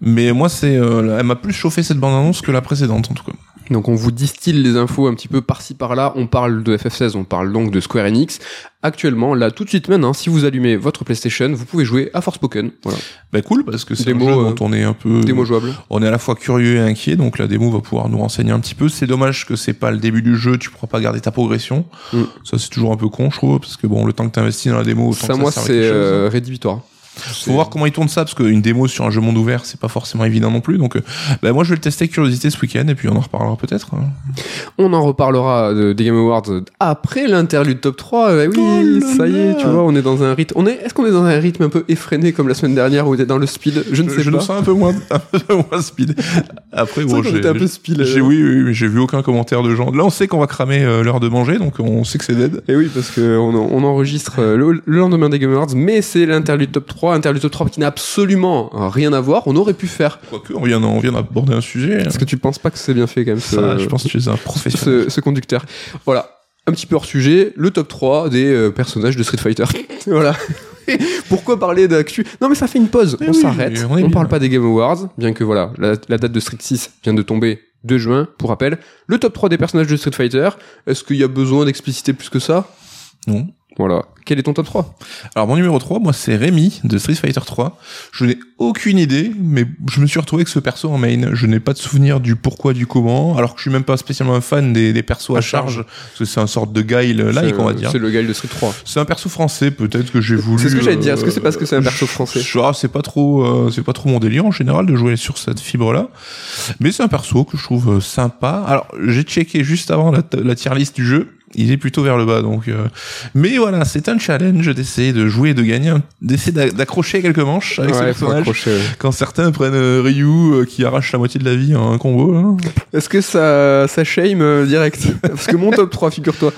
Mais moi, c'est, euh, elle m'a plus chauffé cette bande-annonce que la précédente en tout cas. Donc on vous distille les infos un petit peu par-ci par-là, on parle de FF16, on parle donc de Square Enix. Actuellement, là tout de suite maintenant, si vous allumez votre PlayStation, vous pouvez jouer à Forspoken. Voilà, Bah cool parce que c'est un jeu euh, dont on est un peu démo jouable. on est à la fois curieux et inquiet, donc la démo va pouvoir nous renseigner un petit peu. C'est dommage que c'est pas le début du jeu, tu pourras pas garder ta progression. Mm. Ça c'est toujours un peu con, je trouve, parce que bon, le temps que t'investis dans la démo, autant Ça que moi ça c'est chose. euh, rédhibitoire. Faut voir comment ils tournent ça, parce qu'une démo sur un jeu monde ouvert, c'est pas forcément évident non plus. Donc, euh, bah, moi je vais le tester avec curiosité ce week-end, et puis on en reparlera peut-être. hein. On en reparlera de- des Game Awards après l'interlude top 3. Euh, oui, Oh ça y est, tu vois, on est dans un rythme. On est, est-ce qu'on est dans un rythme un peu effréné comme la semaine dernière où on était dans le speed? Je ne sais je pas. le sens un peu moins, un peu moins speed. Après, bon, qu'on j'ai, un peu speed. j'ai- oui, oui, oui, j'ai vu aucun commentaire de gens. Là, on sait qu'on va cramer euh, l'heure de manger, donc on sait que c'est dead. Et oui, parce que on, on enregistre euh, le, le lendemain des Game Awards, mais c'est l'interlude top 3, interlude top 3 qui n'a absolument rien à voir. On aurait pu faire. Quoique, on vient, on vient d'aborder un sujet. Est-ce que tu penses pas que c'est bien fait quand même ce, Ça, je pense que tu es un professionnel. ce, ce conducteur Voilà. Un petit peu hors sujet, le top 3 des euh, personnages de Street Fighter. voilà. Pourquoi parler d'actu? Non mais ça fait une pause, Mais on oui, s'arrête, on on, parle pas des Game Awards, bien que voilà, la, la date de Street 6 vient de tomber 2 juin, pour rappel. Le top 3 des personnages de Street Fighter, est-ce qu'il y a besoin d'expliciter plus que ça? Non. Voilà. Quel est ton top 3 Alors mon numéro 3, moi c'est Rémi de Street Fighter 3. Je n'ai aucune idée, mais je me suis retrouvé avec ce perso en main. Je n'ai pas de souvenir du pourquoi, du comment, alors que je suis même pas spécialement un fan des, des persos à À charge, charge. parce que c'est un sorte de guile like, on va dire. C'est le guile de Street 3. C'est un perso français, peut-être que j'ai voulu. C'est ce que j'allais dire. euh, Est-ce que c'est parce que c'est un perso français? je- ah, c'est pas trop, euh, c'est pas trop mon délire en général de jouer sur cette fibre-là. Mais c'est un perso que je trouve euh, sympa. Alors, j'ai checké juste avant la, la tier list du jeu. Il est plutôt vers le bas, donc. euh, Mais voilà, c'est un challenge d'essayer de jouer, et de gagner, d'essayer d'a- d'accrocher quelques manches avec ce Ouais, personnage. ouais. Quand certains prennent euh, Ryu euh, qui arrache la moitié de la vie en un combo. hein. Est-ce que ça, ça shame euh, direct? Parce que mon top 3, figure-toi.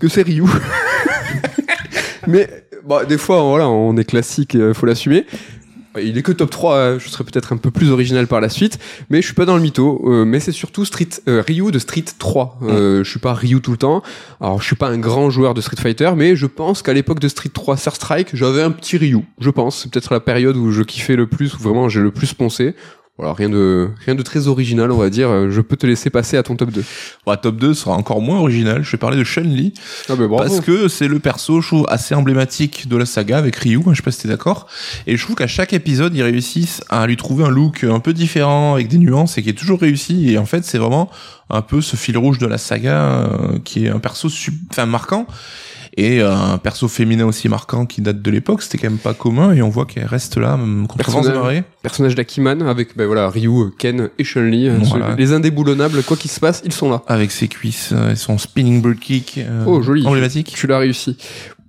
que c'est Ryu. Mais bah, des fois, voilà, on est classique, faut l'assumer. Il est que top 3, euh, je serais peut-être un peu plus original par la suite, mais je suis pas dans le mytho. euh, mais c'est surtout Street euh, Ryu de Street 3. Euh, Je suis pas Ryu tout le temps. Alors je suis pas un grand joueur de Street Fighter, mais je pense qu'à l'époque de Street 3 Third Strike, j'avais un petit Ryu. Je pense, c'est peut-être la période où je kiffais le plus, où vraiment j'ai le plus poncé. Voilà, rien de rien de très original, on va dire. Euh, Je peux te laisser passer à ton top 2. Bah, top 2 sera encore moins original. Je vais parler de Chun-Li. Ah bah bravo. Parce que c'est le perso, je trouve, assez emblématique de la saga avec Ryu. Je sais pas si t'es d'accord. Et je trouve qu'à chaque épisode, ils réussissent à lui trouver un look un peu différent, avec des nuances, et qui est toujours réussi. Et en fait, c'est vraiment un peu ce fil rouge de la saga, euh, qui est un perso sub- enfin, marquant. Et euh, un perso féminin aussi marquant qui date de l'époque, c'était quand même pas commun, et on voit qu'elle reste là, Personnage. personnage d'Akiman avec ben voilà Ryu, Ken et Chun-Li, Voilà. ceux- les indéboulonnables, quoi qu'il se passe, ils sont là. Avec ses cuisses euh, et son spinning bird kick. euh, Oh, joli. Emblématique. Tu l'as réussi.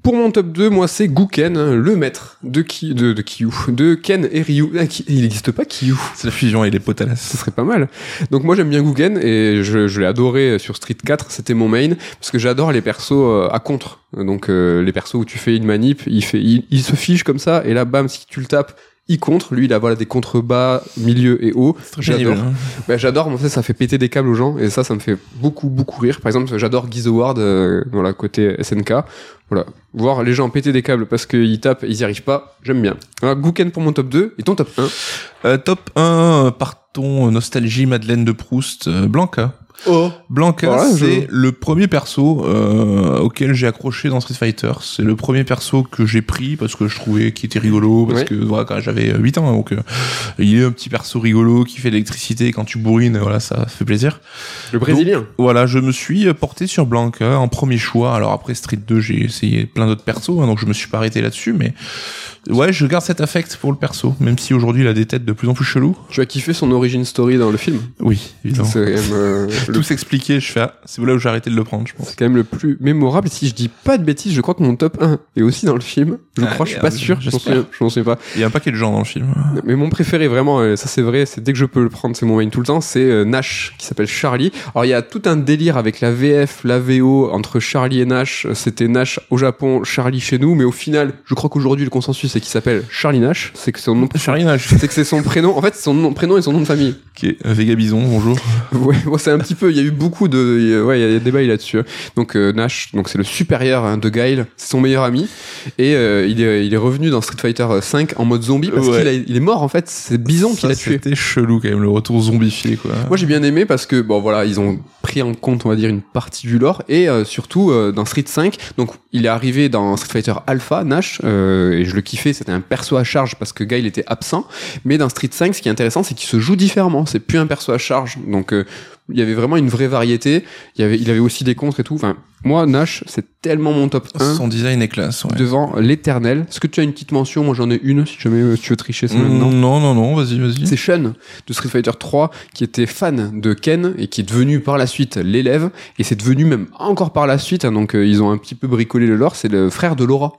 Pour mon top 2, moi c'est Guken, hein, le maître de Ki, de, de Ken et Ryu. Ah, Ki- il n'existe pas Kyu. C'est la fusion et les Ce potalas. serait pas mal. Donc moi j'aime bien Guken et je, je l'ai adoré sur Street 4, c'était mon main parce que j'adore les persos euh, à contre. Donc euh, les persos où tu fais une manip, il fait il, il se fiche comme ça et là bam si tu le tapes, il contre. Lui il a voilà des contre bas, milieu et haut. J'adore. hein. Bah, j'adore, en fait, ça fait péter des câbles aux gens, et ça, ça me fait beaucoup, beaucoup rire. Par exemple, j'adore Guiz Award, euh, voilà, côté SNK. Voilà. Voir les gens péter des câbles parce qu'ils tapent et ils y arrivent pas, j'aime bien. Alors, Gouken pour mon top 2, et ton top 1. Euh, top 1, euh, partons nostalgie Madeleine de Proust, euh, Blanca. Oh. Blanca, Voilà, je- c'est le premier perso euh, auquel j'ai accroché dans Street Fighter. C'est le premier perso que j'ai pris parce que je trouvais qu'il était rigolo, parce que voilà, quand j'avais 8 ans, donc euh, il est un petit perso rigolo qui fait de l'électricité quand tu bourrines, voilà, ça fait plaisir. Le Brésilien. Voilà, je me suis porté sur Blanca en premier choix. Alors après Street 2, j'ai essayé plein d'autres persos, hein, donc je me suis pas arrêté là-dessus, mais ouais, je garde cet affect pour le perso, même si aujourd'hui il a des têtes de plus en plus chelous. Tu as kiffé son origin story dans le film? Oui, évidemment. C'est quand même, euh, le- Tout s'expliquer, je fais, ah, c'est là où j'ai arrêté de le prendre, je pense. c'est quand même le plus mémorable. Si je dis pas de bêtises, je crois que mon top 1 est aussi dans le film. Je Ah, crois, je suis pas sûr, je m'en j'espère. souviens, je m'en souviens pas. Il y a un paquet de gens dans le film. Mais mon préféré vraiment, euh, ça c'est vrai, c'est dès que je peux le prendre, c'est mon main tout le temps, c'est euh, Nash qui s'appelle Charlie. Alors il y a tout un délire avec la VF, la VO entre Charlie et Nash. C'était Nash au Japon, Charlie chez nous, mais au final, je crois qu'aujourd'hui le consensus c'est qu'il s'appelle Charlie Nash. C'est que son nom, Charlie Nash, c'est que c'est son prénom. En fait, son nom, prénom et son nom de famille. qui est Vega Bison, bonjour. Ouais, bon, c'est un petit peu. Il y a eu beaucoup de, ouais, il y a des débats là-dessus. hein. Donc euh, Nash, donc c'est le supérieur hein, de Guile, c'est son meilleur ami, et euh, il est, il est revenu dans Street Fighter 5 en mode zombie parce Ouais. qu'il a- il est mort en fait. C'est Bison qui Ça, l'a tué. C'était chelou quand même, le retour zombifié, quoi. Moi j'ai bien aimé parce que bon voilà ils ont pris en compte on va dire une partie du lore et euh, surtout euh, dans Street 5 donc il est arrivé dans Street Fighter Alpha Nash euh, et je le kiffais c'était un perso à charge parce que Guy il était absent. Mais dans Street 5 ce qui est intéressant c'est qu'il se joue différemment. C'est plus un perso à charge. Donc euh, il y avait vraiment une vraie variété. Il y avait il avait aussi des contres et tout. Enfin moi Nash c'est tellement mon top 1 Son design est classe, ouais. devant l'éternel. Est-ce que tu as une petite mention? Moi j'en ai une si jamais euh, tu veux tricher c'est maintenant. Mm, non, non, non, vas-y, vas-y. c'est Shun de Street Fighter 3 qui était fan de Ken et qui est devenu par la suite l'élève. Et c'est devenu même encore par la suite hein, donc euh, ils ont un petit peu bricolé le lore. C'est le frère de Laura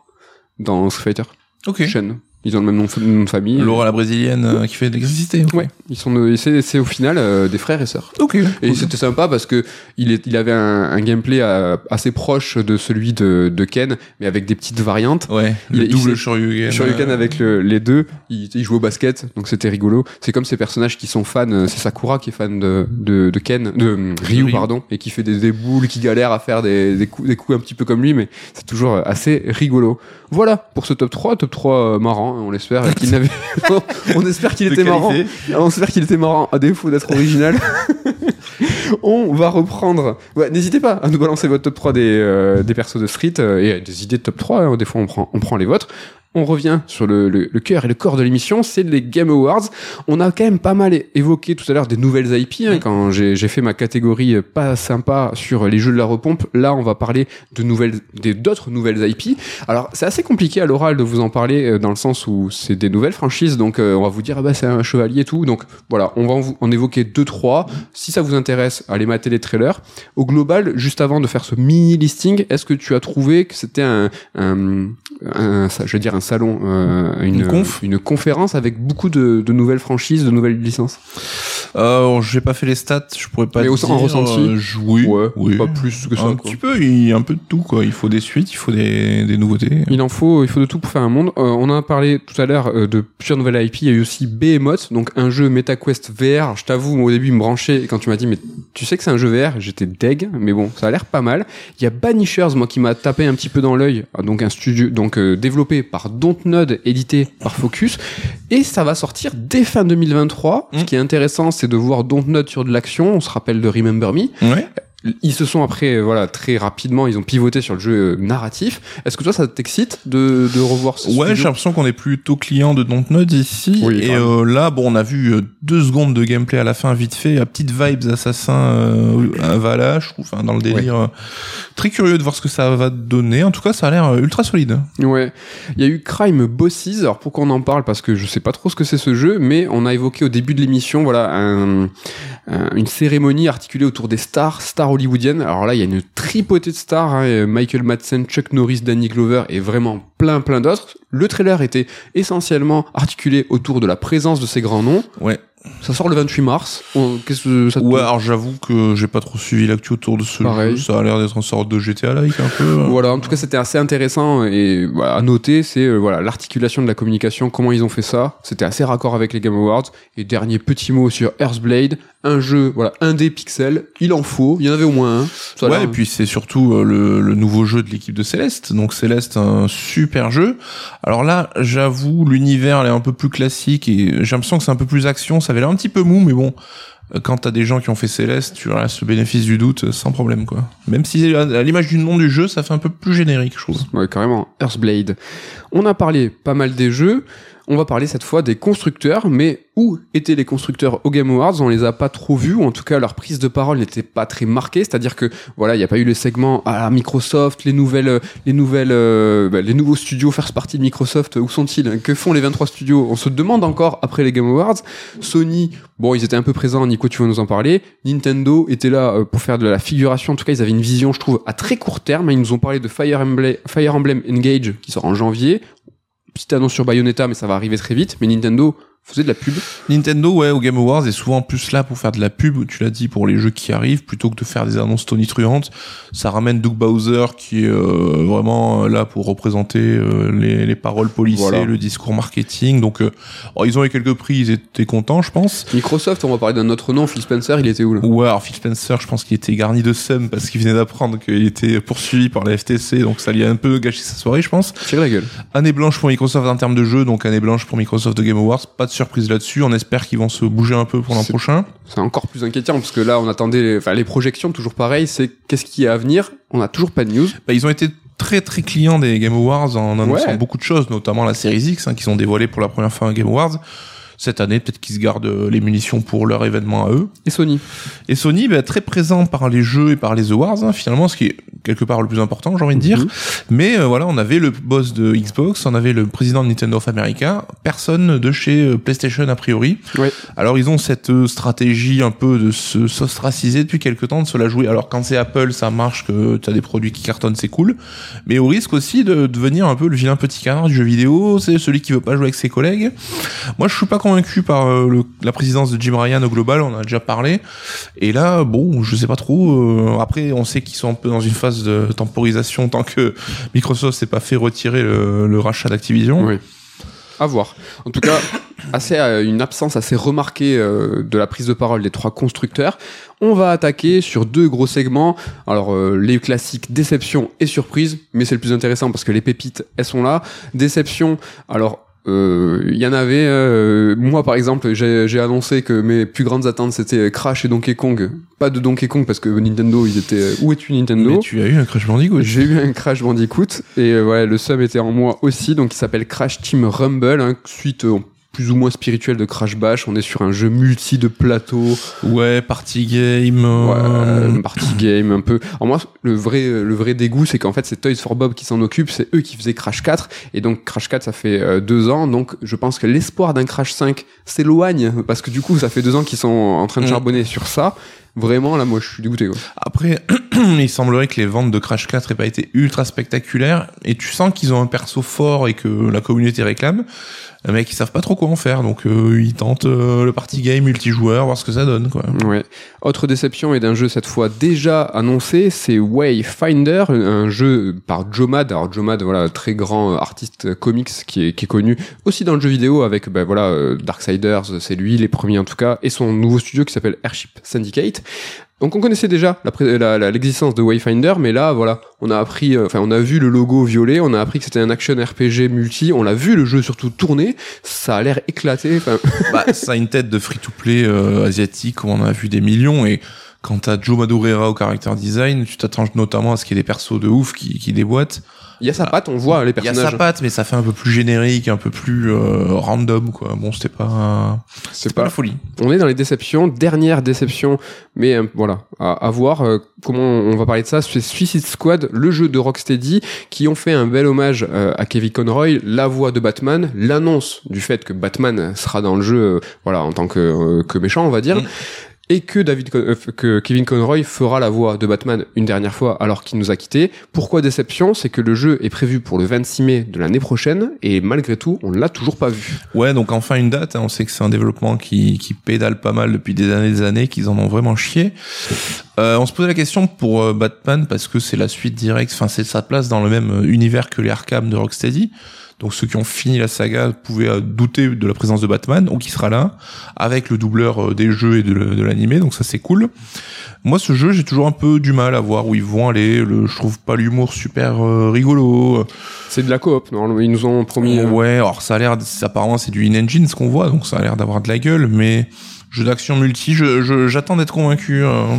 dans Street Fighter Ok. Shun ils ont le même nom, de- nom de famille Laura la brésilienne euh, qui fait de l'électricité. ouais ils sont euh, c'est au final euh, des frères et sœurs Ok. et c'était sympa parce que il, est, il avait un, un gameplay euh, assez proche de celui de, de Ken mais avec des petites variantes Ouais, Il- le il double Shoryuken. Shoryuken avec le- les deux, il, il jouait au basket, donc c'était rigolo. C'est comme ces personnages qui sont fans, c'est Sakura qui est fan de, de, de Ken, de Ryu, Ryu. pardon, et qui fait des, des boules, qui galère à faire des, des, coups, des coups un petit peu comme lui, mais c'est toujours assez rigolo. Voilà pour ce top 3, top 3 euh, marrant, hein, on l'espère qu'il n'avait, on espère qu'il était marrant. On espère qu'il était marrant, à défaut d'être original. on va reprendre. Ouais, N'hésitez pas à nous balancer votre top 3 des, euh, des persos de Street euh, et des idées de top 3. hein. Des fois, on prend, on prend les vôtres. On revient sur le, le, le cœur et le corps de l'émission, c'est les Game Awards. On a quand même pas mal évoqué tout à l'heure des nouvelles IP. hein, quand j'ai fait ma catégorie euh, pas sympa sur les jeux de la repompe, là on va parler de nouvelles, des d'autres nouvelles IP. Alors c'est assez compliqué à l'oral de vous en parler euh, dans le sens où c'est des nouvelles franchises, donc euh, on va vous dire ah bah c'est un chevalier et tout. Donc voilà, on va en, évoquer deux trois. Si ça vous intéresse, allez mater les trailers. Au global, juste avant de faire ce mini listing, est-ce que tu as trouvé que c'était un, un, un- ça- je veux dire un salon, euh, une, Une conf. une conférence avec beaucoup de, de nouvelles franchises, de nouvelles licences Euh, j'ai pas fait les stats, je pourrais pas Mais te au- dire. en ressenti euh, oui, Ouais, oui. pas plus que ça, Un quoi. petit peu, il y a un peu de tout, quoi. Il faut des suites, il faut des, des nouveautés. Il en faut, il faut de tout pour faire un monde. Euh, on en a parlé tout à l'heure euh, de plusieurs nouvelles IP. Il y a eu aussi Behemoth, donc un jeu MetaQuest VR. Je t'avoue, au début, il me branchait et quand tu m'as dit, mais tu sais que c'est un jeu VR, j'étais deg, mais bon, ça a l'air pas mal. Il y a Banishers, moi, qui m'a tapé un petit peu dans l'œil. Ah, Donc un studio, donc euh, développé par Dontnod, édité par Focus, et ça va sortir dès fin 2023. Ce Mm. qui est intéressant, c'est de voir Dontnod sur de l'action. On se rappelle de Remember Me. Ils se sont après, euh, voilà, très rapidement, ils ont pivoté sur le jeu euh, narratif. Est-ce que toi, ça t'excite de, de revoir ce Ouais, j'ai l'impression qu'on est plutôt client de Dontnod ici. Oui, et euh, là, bon, on a vu deux secondes de gameplay à la fin, vite fait, à petites vibes assassin euh, à Valhalla, je trouve, enfin, dans le délire. très curieux de voir ce que ça va donner. En tout cas, ça a l'air ultra solide. Ouais. Il y a eu Crime Bosses. Alors pourquoi on en parle? Parce que je sais pas trop ce que c'est ce jeu, mais on a évoqué au début de l'émission, voilà, un- un- une cérémonie articulée autour des stars, stars hollywoodiennes. Alors là, il y a une tripotée de stars. hein, Michael Madsen, Chuck Norris, Danny Glover et vraiment plein plein d'autres. Le trailer était essentiellement articulé autour de la présence de ces grands noms. Ouais. Ça sort le 28 mars. On- Qu'est-ce que ça te Ouais, alors j'avoue que j'ai pas trop suivi l'actu autour de ce Pareil. jeu. Ça a l'air d'être une sorte de GTA like un peu. Voilà, en tout cas, c'était assez intéressant et voilà, à noter, c'est euh, voilà l'articulation de la communication, comment ils ont fait ça. C'était assez raccord avec les Game Awards. Et dernier petit mot sur Earthblade, un jeu, voilà, un des pixels, il en faut, il y en avait au moins un. Ça a Ouais, l'air- et puis c'est surtout euh, le, le nouveau jeu de l'équipe de Céleste. Donc Céleste, un super jeu. Alors là, j'avoue, l'univers est un peu plus classique et j'ai l'impression que c'est un peu plus action. Ça avait l'air un petit peu mou, mais bon, quand t'as des gens qui ont fait Céleste, tu restes le bénéfice du doute sans problème, quoi. Même si à l'image du nom du jeu, ça fait un peu plus générique, je trouve. Ouais, carrément. Earthblade. On a parlé pas mal des jeux. On va parler cette fois des constructeurs, mais où étaient les constructeurs au Game Awards? On les a pas trop vus, ou en tout cas leur prise de parole n'était pas très marquée. C'est-à-dire que voilà, il n'y a pas eu le segment à Microsoft, les nouvelles, les nouvelles, euh, bah, les nouveaux studios first party de Microsoft. Où sont-ils? Que font les 23 studios? On se demande encore après les Game Awards. Sony, bon, ils étaient un peu présents. Nico, tu vas nous en parler. Nintendo était là euh, pour faire de la figuration. En tout cas, ils avaient une vision, je trouve, à très court terme. Ils nous ont parlé de Fire Emblem, Fire Emblem Engage qui sort en janvier. Petite annonce sur Bayonetta, mais ça va arriver très vite. Mais Nintendo faisait de la pub. Nintendo, ouais, au Game Awards est souvent plus là pour faire de la pub, tu l'as dit, pour les jeux qui arrivent, plutôt que de faire des annonces tonitruantes. Ça ramène Doug Bowser, qui est euh, vraiment là pour représenter euh, les, les paroles policées, Voilà. le discours marketing. Donc, euh, oh, ils ont eu quelques prix, ils étaient contents, je pense. Microsoft, on va parler d'un autre nom. Phil Spencer, il était où là? Ouais, alors Phil Spencer, je pense qu'il était garni de seum parce qu'il venait d'apprendre qu'il était poursuivi par la FTC, donc ça lui a un peu gâché sa soirée, je pense. Tire la gueule. Année blanche pour Microsoft en termes de jeu, donc année blanche pour Microsoft de Game Awards. Pas de surprise là-dessus. On espère qu'ils vont se bouger un peu pour l'an prochain. C'est encore plus inquiétant parce que là, on attendait, enfin, les projections, toujours pareil. C'est qu'est-ce qui est à venir? On a toujours pas de news. Bah, ils ont été très très clients des Game Awards en annonçant Ouais. beaucoup de choses, notamment la Series X, hein, qu'ils ont dévoilé pour la première fois à Game Awards. Cette année, peut-être qu'ils se gardent euh, les munitions pour leur événement à eux. Et Sony. Et Sony, bah, très présent par les jeux et par les awards, hein, finalement, ce qui est quelque part le plus important, j'ai envie de dire. Mhm. Mais euh, voilà, on avait le boss de Xbox, on avait le président de Nintendo of America, personne de chez euh, PlayStation a priori. Ouais. Alors ils ont cette euh, stratégie un peu de se s'ostraciser depuis quelques temps, de se la jouer. Alors quand c'est Apple, ça marche, que tu as des produits qui cartonnent, c'est cool. Mais au risque aussi de devenir un peu le vilain petit canard du jeu vidéo, c'est celui qui veut pas jouer avec ses collègues. Moi je suis pas convaincu par euh, la présidence de Jim Ryan au global, on a déjà parlé. Et là, bon, je sais pas trop. euh, après, on sait qu'ils sont un peu dans une phase de temporisation tant que Microsoft s'est pas fait retirer le, rachat d'Activision. Oui. À voir. En tout cas, assez euh, une absence assez remarquée de la prise de parole des trois constructeurs. On va attaquer sur deux gros segments. Alors les classiques déception et surprise, mais c'est le plus intéressant parce que les pépites elles sont là. Déception. Alors euh, il y en avait. euh, moi par exemple, j'ai annoncé que mes plus grandes attentes c'était Crash et Donkey Kong. Pas de Donkey Kong parce que Nintendo ils étaient. euh, Où es-tu Nintendo Mais tu as eu un Crash Bandicoot. j'ai eu un Crash Bandicoot et euh, ouais, le sub était en moi aussi, donc il s'appelle Crash Team Rumble, hein, suite euh, plus ou moins spirituelle de Crash Bash. On est sur un jeu multi de plateau, Ouais, party game. ouais, euh, party game un peu. En moi, le vrai, le vrai dégoût, c'est qu'en fait, c'est Toys for Bob qui s'en occupe, c'est eux qui faisaient Crash 4, et donc Crash 4, ça fait euh, deux ans, donc je pense que l'espoir d'un Crash 5 s'éloigne, parce que du coup, ça fait deux ans qu'ils sont en train de Mm. charbonner sur ça. Vraiment, là, moi, je suis dégoûté. Quoi. Après, il semblerait que les ventes de Crash 4 aient pas été ultra spectaculaires, et tu sens qu'ils ont un perso fort et que la communauté réclame, mais qu'ils savent pas trop quoi en faire, donc euh, ils tentent euh, le party game multijoueur, voir ce que ça donne, quoi. Ouais. Autre déception et d'un jeu cette fois déjà annoncé, c'est Wayfinder, un jeu par Jomad. Alors Jomad, voilà, très grand artiste comics qui est, qui est connu aussi dans le jeu vidéo avec, ben voilà, euh, Darksiders, c'est lui, les premiers en tout cas, et son nouveau studio qui s'appelle Airship Syndicate. Donc on connaissait déjà l'existence de Wayfinder, mais là voilà, on a appris, euh, enfin on a vu le logo violet, on a appris que c'était un action RPG multi, on l'a vu le jeu surtout tourner, ça a l'air éclaté. Bah, ça a une tête de free-to-play euh, asiatique où on a vu des millions et quand t'as Joe Madureira au character design, tu t'attends notamment à ce qu'il y ait des persos de ouf qui, qui déboîtent. Il y a sa patte, on voit les personnages. Il y a sa patte, mais ça fait un peu plus générique, un peu plus euh, random, quoi. Bon, c'était pas, c'est pas, la folie. On est dans les déceptions, dernière déception, mais euh, voilà, à, à voir euh, comment on va parler de ça. C'est Suicide Squad, le jeu de Rocksteady, qui ont fait un bel hommage euh, à Kevin Conroy, la voix de Batman, l'annonce du fait que Batman sera dans le jeu, voilà, en tant que, que méchant, on va dire. Mm et que David euh, que Kevin Conroy fera la voix de Batman une dernière fois alors qu'il nous a quittés. Pourquoi déception? C'est que le jeu est prévu pour le 26 mai de l'année prochaine et malgré tout, on l'a toujours pas vu. Ouais, donc enfin une date, hein. on sait que c'est un développement qui, qui pédale pas mal depuis des années des années, qu'ils en ont vraiment chié. Euh, on se posait la question pour euh, Batman parce que c'est la suite directe, enfin c'est sa place dans le même euh, univers que les Arkham de Rocksteady. Donc ceux qui ont fini la saga pouvaient euh, douter de la présence de Batman, donc il sera là avec le doubleur euh, des jeux et de, de l'animé, donc ça c'est cool. Moi ce jeu j'ai toujours un peu du mal à voir où ils vont aller. Le, je trouve pas l'humour super euh, rigolo. C'est de la coop, non Ils nous ont promis. Ouais, alors ça a l'air, apparemment c'est du in-engine ce qu'on voit, donc ça a l'air d'avoir de la gueule, mais jeu d'action multi, j'attends d'être convaincu. Hein.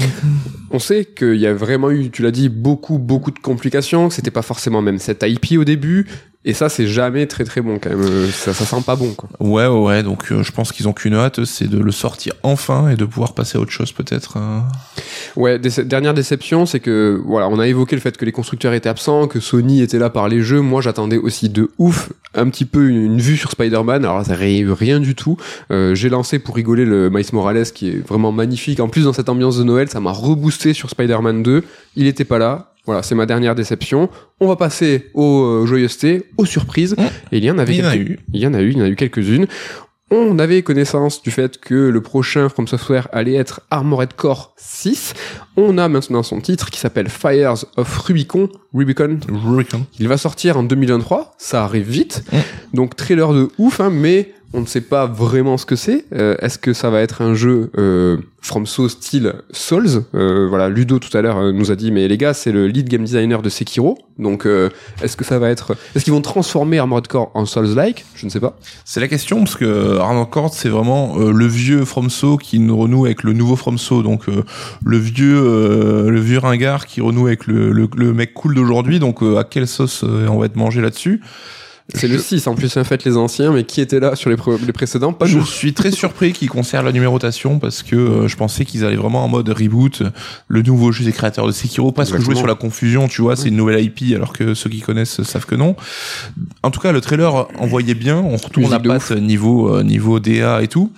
On sait qu'il y a vraiment eu, tu l'as dit, beaucoup, beaucoup de complications, que c'était pas forcément même cette IP au début, et ça, c'est jamais très très bon quand même. Euh, ça, ça sent pas bon. Quoi. Ouais, ouais. Donc, euh, je pense qu'ils ont qu'une hâte, c'est de le sortir enfin et de pouvoir passer à autre chose peut-être. Hein. Ouais. dernière déception, c'est que voilà, on a évoqué le fait que les constructeurs étaient absents, que Sony était là par les jeux. Moi, j'attendais aussi de ouf un petit peu une, vue sur Spider-Man. Alors, ça eu rien du tout. Euh, J'ai lancé pour rigoler le Miles Morales qui est vraiment magnifique. En plus, dans cette ambiance de Noël, ça m'a reboosté sur Spider-Man 2. Il était pas là. Voilà, c'est ma dernière déception. On va passer aux euh, joyeusetés, aux surprises. Mmh. Et il y en avait il y en a eu. Il y en a eu, il y en a eu quelques-unes. On avait connaissance du fait que le prochain From Software allait être Armored Core 6. On a maintenant son titre qui s'appelle Fires of Rubicon. Rubicon. Rubicon. Il va sortir en 2023. Ça arrive vite. Mmh. Donc trailer de ouf, hein, mais on ne sait pas vraiment ce que c'est. Euh, Est-ce que ça va être un jeu euh, FromSo style Souls? Euh, Voilà, Ludo tout à l'heure euh, nous a dit, mais les gars, c'est le lead game designer de Sekiro. Donc, euh, est-ce que ça va être Est-ce qu'ils vont transformer Armored Core en Souls-like? Je ne sais pas. C'est la question parce que Armored Core, c'est vraiment le vieux FromSo qui nous renoue avec le nouveau FromSo. Donc, le vieux, le vieux ringard qui renoue avec le, le, le mec cool d'aujourd'hui. Donc, à quelle sauce on va être mangé là-dessus? C'est je... le 6, en plus, en fait, les anciens, mais qui était là sur les, pré les précédents Pas Je nous. suis très surpris qu'ils conservent la numérotation parce que euh, je pensais qu'ils allaient vraiment en mode reboot. Le nouveau jeu des créateurs de Sekiro, parce que jouer sur la confusion, tu vois, oui. c'est une nouvelle IP, alors que ceux qui connaissent savent que non. En tout cas, le trailer envoyait bien. On retourne à patte niveau, euh, niveau DA et tout.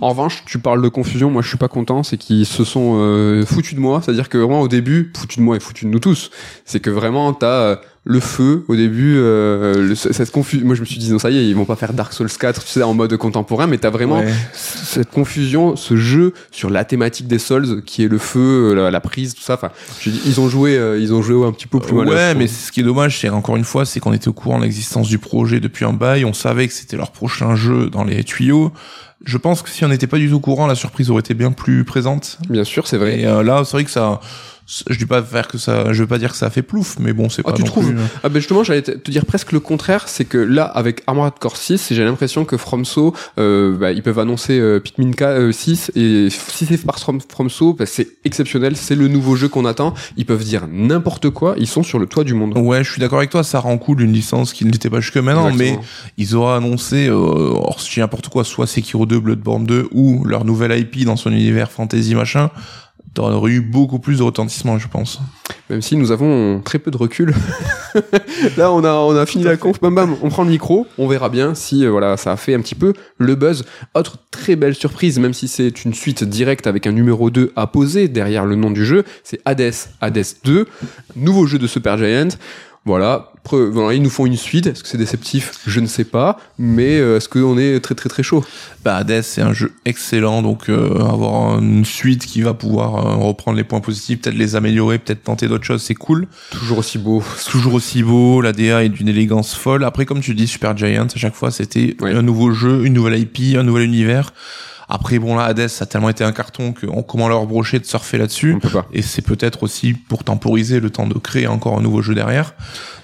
En revanche, tu parles de confusion, moi je suis pas content, c'est qu'ils se sont euh, foutus de moi, c'est-à-dire que vraiment au début, foutus de moi et foutus de nous tous, c'est que vraiment t'as euh, le feu au début, euh, le, cette confusion, moi je me suis dit non ça y est, ils vont pas faire Dark Souls 4, tu sais, en mode contemporain, mais t'as vraiment ouais. cette confusion, ce jeu sur la thématique des Souls, qui est le feu, la, la prise, tout ça, enfin, ils ont joué, euh, ils ont joué un petit peu plus mal. Ouais, mais ce qui est dommage, c'est encore une fois, c'est qu'on était au courant de l'existence du projet depuis un bail, on savait que c'était leur prochain jeu dans les tuyaux, je pense que si on n'était pas du tout au courant, la surprise aurait été bien plus présente. Bien sûr, c'est vrai. Et euh, là, c'est vrai que ça, je dis pas faire que ça, je veux pas dire que ça a fait plouf, mais bon, c'est ah, pas. Tu non trouves plus... Ah ben justement, j'allais te dire presque le contraire, c'est que là, avec Armored Core 6, j'ai l'impression que FromSo, euh, bah, ils peuvent annoncer euh, Pikmin euh, 6 et si c'est par From, FromSo, bah, c'est exceptionnel, c'est le nouveau jeu qu'on attend. Ils peuvent dire n'importe quoi, ils sont sur le toit du monde. Ouais, je suis d'accord avec toi, ça rend cool une licence qui n'était pas jusque maintenant, Exactement. mais ils auraient annoncé, euh, or, si n'importe quoi, soit Sekiro 2, Bloodborne 2 ou leur nouvelle IP dans son univers fantasy machin aurait eu beaucoup plus de retentissement, je pense. Même si nous avons très peu de recul. Là, on a, on a fini la conf, bam bam, on prend le micro, on verra bien si euh, voilà, ça a fait un petit peu le buzz. Autre très belle surprise, même si c'est une suite directe avec un numéro 2 à poser derrière le nom du jeu, c'est Hades, Hades 2, nouveau jeu de Super Giant. Voilà, voilà, ils nous font une suite. Est-ce que c'est déceptif? Je ne sais pas. Mais euh, est-ce qu'on est très très très chaud? Bah Hades, c'est un jeu excellent. Donc euh, avoir une suite qui va pouvoir euh, reprendre les points positifs, peut-être les améliorer, peut-être tenter d'autres choses, c'est cool. Toujours aussi beau. Toujours aussi beau. La DA est d'une élégance folle. Après, comme tu dis, Super Giant, à chaque fois, c'était un nouveau jeu, une nouvelle IP, un nouvel univers. Après, bon, là, Hades, ça a tellement été un carton qu'on comment leur brocher de surfer là-dessus. Et c'est peut-être aussi pour temporiser le temps de créer encore un nouveau jeu derrière.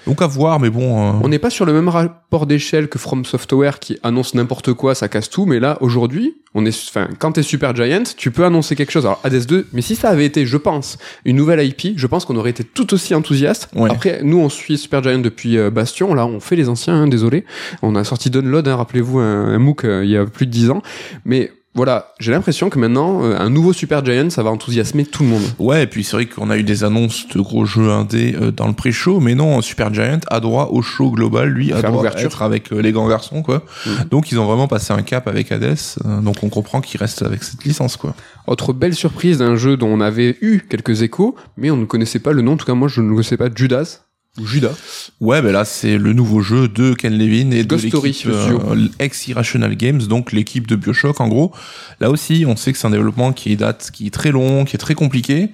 Donc à voir, mais bon. Euh, On n'est pas sur le même rapport d'échelle que From Software qui annonce n'importe quoi, ça casse tout. Mais là, aujourd'hui, on est, enfin, quand t'es Super Giant, tu peux annoncer quelque chose. Alors Hades 2, mais si ça avait été, je pense, une nouvelle IP, je pense qu'on aurait été tout aussi enthousiaste. Après, nous, on suit Super Giant depuis euh, Bastion. Là, on fait les anciens, hein, désolé. On a sorti Download, hein, rappelez-vous, un, un MOOC euh, il y a plus de 10 ans. Mais voilà, j'ai l'impression que maintenant, euh, un nouveau Super Giant, ça va enthousiasmer tout le monde. Ouais, et puis c'est vrai qu'on a eu des annonces de gros jeux indés euh, dans le pré-show, mais non, Super Giant a droit au show global, lui, a droit à être avec euh, les grands garçons, quoi. Mm. Donc ils ont vraiment passé un cap avec Hades, donc on comprend qu'il reste avec cette licence, quoi. Autre belle surprise d'un jeu dont on avait eu quelques échos, mais on ne connaissait pas le nom, en tout cas moi je ne connaissais pas, Judas. Judas. Ouais, ben là c'est le nouveau jeu de Ken Levin et de l'équipe euh, ex Irrational Games, donc l'équipe de BioShock en gros. Là aussi, on sait que c'est un développement qui date, qui est très long, qui est très compliqué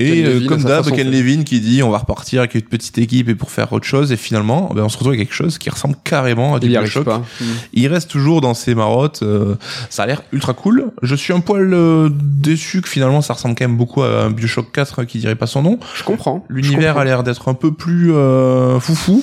et euh, comme d'hab, Ken Levin qui dit on va repartir avec une petite équipe et pour faire autre chose et finalement ben, on se retrouve avec quelque chose qui ressemble carrément à du Bioshock. Pas. Hmm. Il reste toujours dans ses marottes. Euh, ça a l'air ultra cool. Je suis un poil euh, déçu que finalement ça ressemble quand même beaucoup à un Bioshock 4 qui dirait pas son nom. Je comprends. L'univers a l'air d'être un peu plus foufou.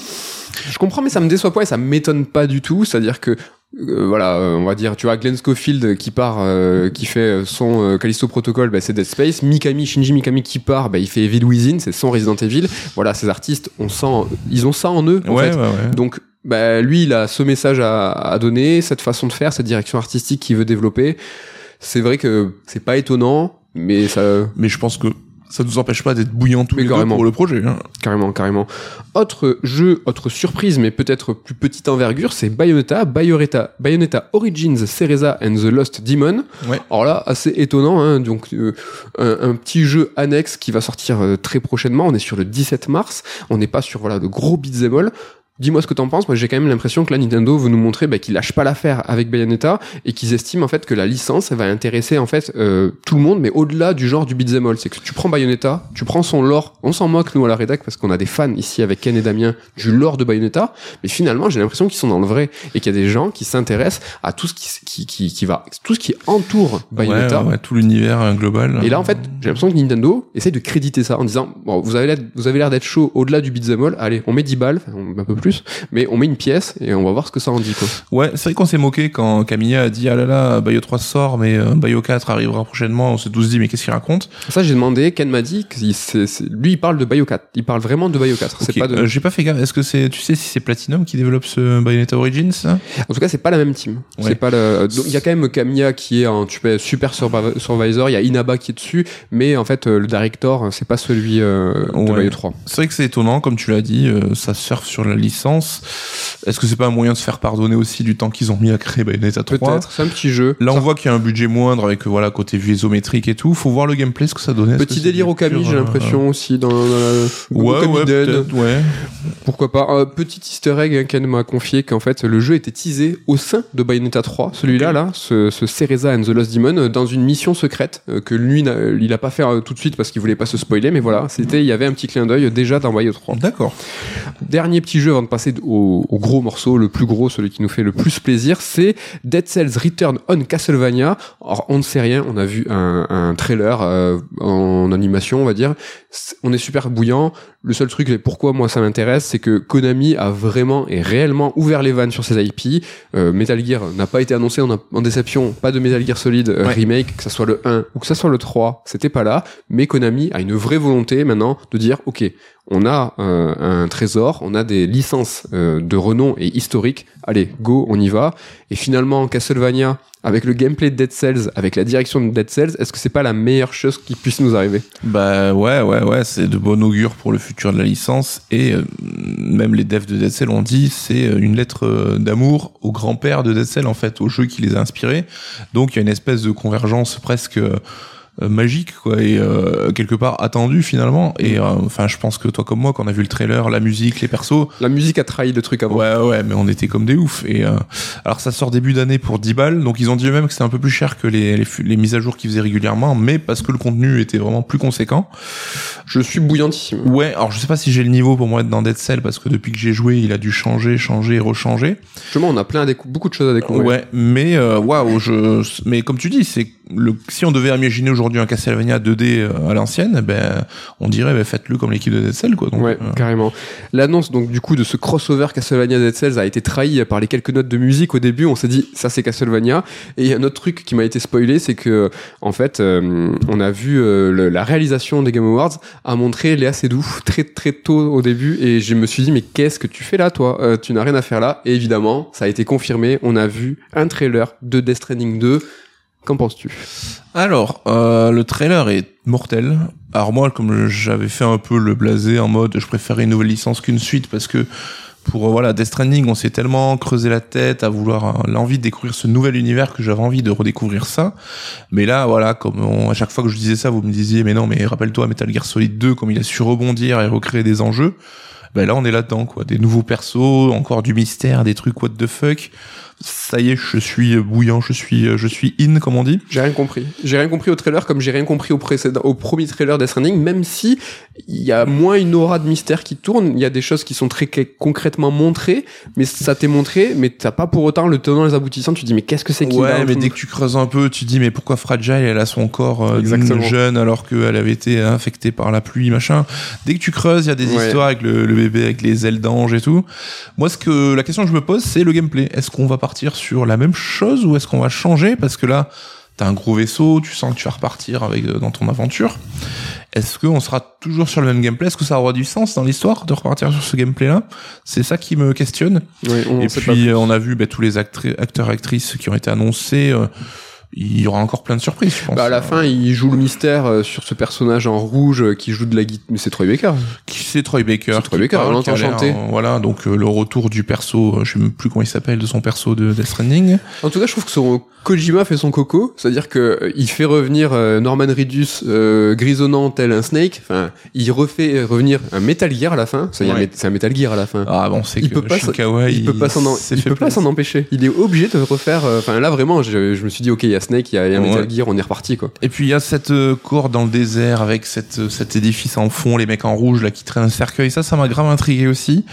Je comprends, mais ça me déçoit pas et ça m'étonne pas du tout. C'est-à-dire que euh, voilà, euh, on va dire, tu vois, Glenn Schofield qui part, euh, qui fait son Callisto Protocol, bah, c'est Dead Space. Mikami, Shinji Mikami qui part, bah, il fait Evil Within, c'est son Resident Evil. Voilà, ces artistes, on sent, ils ont ça en eux, en fait. Donc, bah, lui, il a ce message à, à, donner, cette façon de faire, cette direction artistique qu'il veut développer. C'est vrai que c'est pas étonnant, mais ça. Mais je pense que ça nous empêche pas d'être bouillant tous les deux pour le projet. Hein. Carrément, carrément. Autre jeu, autre surprise, mais peut-être plus petite envergure, c'est Bayonetta, Bayonetta, Bayonetta Origins, Cereza and the Lost Demon. Ouais. Alors là, assez étonnant, hein, donc euh, un, petit jeu annexe qui va sortir euh, très prochainement. On est sur le 17 mars. On n'est pas sur voilà de gros beat'em all. Dis-moi ce que t'en penses. Moi, j'ai quand même l'impression que la Nintendo veut nous montrer bah, qu'ils lâchent pas l'affaire avec Bayonetta et qu'ils estiment en fait que la licence elle va intéresser en fait euh, tout le monde, mais au-delà du genre du beat'em all. C'est que tu prends Bayonetta, tu prends son lore. On s'en moque nous à la rédac parce qu'on a des fans ici avec Ken et Damien du lore de Bayonetta, mais finalement j'ai l'impression qu'ils sont dans le vrai et qu'il y a des gens qui s'intéressent à tout ce qui, qui, qui, qui, va, tout ce qui entoure Bayonetta, ouais, ouais, tout l'univers euh, global. Et là en fait, j'ai l'impression que Nintendo essaie de créditer ça en disant bon, vous avez l'air, vous avez l'air d'être chaud au-delà du beat'em all. Allez, on met 10 balles, un peu plus mais on met une pièce et on va voir ce que ça en dit. Quoi. Ouais, c'est vrai qu'on s'est moqué quand Camilla a dit ah là là, Bayo 3 sort, mais euh, Bayo 4 arrivera prochainement. On s'est tous dit mais qu'est-ce qu'il raconte? Ça j'ai demandé, Ken m'a dit que lui il parle de Bayo 4, il parle vraiment de Bayo 4. C'est pas de... Euh, j'ai pas fait gaffe. Est-ce que c'est, tu sais si c'est Platinum qui développe ce Bayonetta Origins En tout cas c'est pas la même team. C'est pas le. Il y a quand même Camilla qui est un tu super supervisor, il y a Inaba qui est dessus, mais en fait euh, le director c'est pas celui de Bayo 3. C'est vrai que c'est étonnant comme tu l'as dit, ça surfe sur la licence. Est-ce que c'est pas un moyen de se faire pardonner aussi du temps qu'ils ont mis à créer Bayonetta 3 Peut-être, c'est un petit jeu. Là, on voit qu'il y a un budget moindre avec voilà côté vue isométrique et tout. Faut voir le gameplay, ce que ça donnait. Petit délire au Camille, j'ai l'impression euh, aussi dans, la ouais, ouais, ouais. Pourquoi pas. Un petit Easter egg, hein, Ken m'a confié qu'en fait le jeu était teasé au sein de Bayonetta 3. Celui-là, là, ce, ce Cereza and the Lost Demon, euh, dans une mission secrète euh, que lui, il a pas fait tout de suite parce qu'il voulait pas se spoiler, mais voilà, c'était, il y avait un petit clin d'œil déjà dans Bayonetta 3. D'accord. Dernier petit jeu avant de passer au, au gros morceau, le plus gros, celui qui nous fait le plus plaisir, c'est Dead Cells Return on Castlevania. Alors, on ne sait rien, on a vu un, un trailer euh, en animation, on va dire. On est super bouillant. Le seul truc, et pourquoi moi ça m'intéresse, c'est que Konami a vraiment et réellement ouvert les vannes sur ses IP. Euh, Metal Gear n'a pas été annoncé en, en, déception, pas de Metal Gear Solid euh, remake, que ça soit le 1 ou que ça soit le 3, c'était pas là. Mais Konami a une vraie volonté maintenant de dire, ok, on a un trésor, on a des licences licence euh, de renom et historique. Allez, go, on y va. Et finalement, Castlevania, avec le gameplay de Dead Cells, avec la direction de Dead Cells, est-ce que c'est pas la meilleure chose qui puisse nous arriver? Bah ouais, ouais, ouais, c'est de bon augure pour le futur de la licence. Et euh, même les devs de Dead Cells ont dit, c'est euh, une lettre euh, d'amour au grand-père de Dead Cells, en fait, au jeu qui les a inspirés. Donc il y a une espèce de convergence presque euh, magique quoi et euh, quelque part attendu finalement et euh, enfin je pense que toi comme moi quand on a vu le trailer la musique les persos La musique a trahi le truc avant. ouais ouais mais on était comme des oufs et euh, alors ça sort début d'année pour 10 balles donc ils ont dit eux-mêmes que c'était un peu plus cher que les, les, les mises à jour qu'ils faisaient régulièrement mais parce que le contenu était vraiment plus conséquent Je suis bouillantissime. ouais alors je sais pas si j'ai le niveau pour moi être dans Dead Cell parce que depuis que j'ai joué il a dû changer changer rechanger Justement, on a plein à beaucoup de choses à découvrir. Ouais, mais euh, waouh, je mais comme tu dis, c'est le si on devait imaginer aujourd'hui un Castlevania 2D euh, à l'ancienne, ben on dirait ben, faites-le comme l'équipe de Dead Cell quoi. Donc, Ouais, euh, carrément. L'annonce donc du coup de ce crossover Castlevania Dead Cells a été trahie par les quelques notes de musique au début. On s'est dit ça c'est Castlevania. Et il y a un autre truc qui m'a été spoilé, c'est que en fait euh, on a vu euh, le- la réalisation des Game Awards a montré Léa Seydoux très très tôt au début et je me suis dit mais qu'est-ce que tu fais là toi? Tu n'as rien à faire là. Et évidemment ça a été confirmé. On a vu un trailer de Death Stranding 2. Qu'en penses-tu? Alors, euh, le trailer est mortel. Alors moi, comme j'avais fait un peu le blasé en mode, je préférais une nouvelle licence qu'une suite parce que pour euh, voilà Death Stranding, on s'est tellement creusé la tête à vouloir euh, l'envie de découvrir ce nouvel univers que j'avais envie de redécouvrir ça. Mais là, voilà, comme on- à chaque fois que je disais ça, vous me disiez mais non, mais rappelle-toi Metal Gear Solid 2, comme il a su rebondir et recréer des enjeux. Ben là, on est là-dedans, quoi. Des nouveaux persos, encore du mystère, des trucs what the fuck. Ça y est, je suis bouillant, je suis, je suis in, comme on dit. J'ai rien compris. J'ai rien compris au trailer comme j'ai rien compris au précédent, au premier trailer Death Stranding, même si il y a moins une aura de mystère qui tourne. Il y a des choses qui sont très concrètement montrées, mais ça t'est montré, mais t'as pas pour autant le tenant et les aboutissants. Tu dis mais qu'est-ce que c'est qui Ouais, mais dès que tu creuses un peu, tu dis mais pourquoi Fragile elle a son corps euh, jeune alors qu'elle avait été infectée par la pluie machin. Dès que tu creuses, il y a des Ouais. histoires avec le, le bébé avec les ailes d'ange et tout. Moi, ce que la question que je me pose, c'est le gameplay. Est-ce qu'on va partir sur la même chose ou est-ce qu'on va changer parce que là, t'as un gros vaisseau, tu sens que tu vas repartir avec euh, dans ton aventure. Est-ce qu'on sera toujours sur le même gameplay? Est-ce que ça aura du sens dans l'histoire de repartir sur ce gameplay-là? C'est ça qui me questionne. On Et puis euh, on a vu bah, tous les acteurs actrices qui ont été annoncés. euh, il y aura encore plein de surprises, je pense. Bah, à la fin, il joue le mystère euh, sur ce personnage en rouge euh, qui joue de la guitare. Mais c'est Troy Baker. Qui c'est Troy Baker C'est Troy Baker, on l'entend chanter. voilà, donc euh, le retour du perso, je sais même plus comment il s'appelle, de son perso de Death Stranding. En tout cas, je trouve que son Kojima fait son coco, c'est-à-dire que il fait revenir Norman Reedus euh, grisonnant tel un Snake. Enfin, il refait revenir un Metal Gear à la fin. Ouais. c'est un Metal Gear à la fin. Ah bon, c'est que peut pas s'en- Shinkawa, il il peut pas s'en empêcher. Il est obligé de refaire. Enfin là vraiment, je, je me suis dit ok, il y a Snake, il y a, a Ouais. Metal Gear, on est reparti quoi. Et puis il y a cette euh, cour dans le désert avec cette, euh, cet édifice en fond, les mecs en rouge là qui traînent un cercueil. Ça, ça m'a grave intrigué aussi.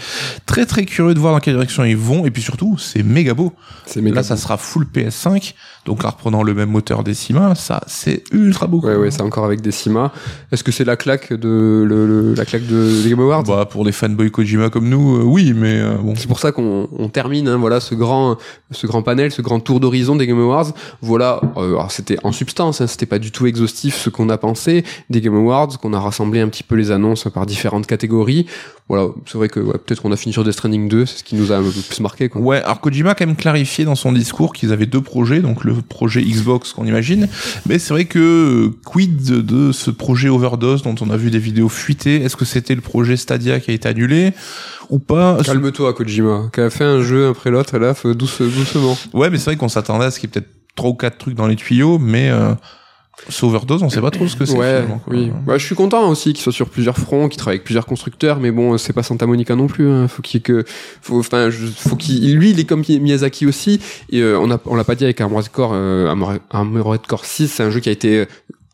Très très curieux de voir dans quelle direction ils vont. Et puis surtout, c'est méga beau. Méga. Là, ça sera full PS5. Donc, en reprenant le même moteur Decima, ça, c'est ultra beau. Ouais ouais, c'est encore avec Decima. Est-ce que c'est la claque de le, le- la claque de des Game Awards? Bah, pour des fanboys Kojima comme nous, euh, oui, mais euh, bon. C'est pour ça qu'on on termine hein, voilà ce grand ce grand panel, ce grand tour d'horizon des Game Awards. Voilà, euh, alors c'était en substance, hein, c'était pas du tout exhaustif ce qu'on a pensé des Game Awards, qu'on a rassemblé un petit peu les annonces par différentes catégories. Voilà, c'est vrai que ouais, peut-être qu'on a fini sur Death Stranding 2, c'est ce qui nous a un peu plus marqué quoi. Ouais, alors Kojima a quand même clarifié dans son discours qu'ils avaient deux projets, donc le projet Xbox qu'on imagine, mais c'est vrai que euh, quid de ce projet Overdose dont on a vu des vidéos fuitées, est-ce que c'était le projet Stadia qui a été annulé ou pas? Calme-toi Kojima, qui a fait un jeu après l'autre là, douce, doucement. Ouais, mais c'est vrai qu'on s'attendait à ce qu'il y ait peut-être trois ou quatre trucs dans les tuyaux, mais euh, ce Overdose, on sait pas trop ce que c'est. Ouais, finalement, oui. Bah, je suis content aussi qu'il soit sur plusieurs fronts, qu'il travaille avec plusieurs constructeurs, mais bon, c'est pas Santa Monica non plus. Hein. Faut qu'il que, faut, enfin, faut qu'il, lui, il est comme Miyazaki aussi. Et euh, on a, on l'a pas dit avec Armored Core, euh, Armored Core 6, c'est un jeu qui a été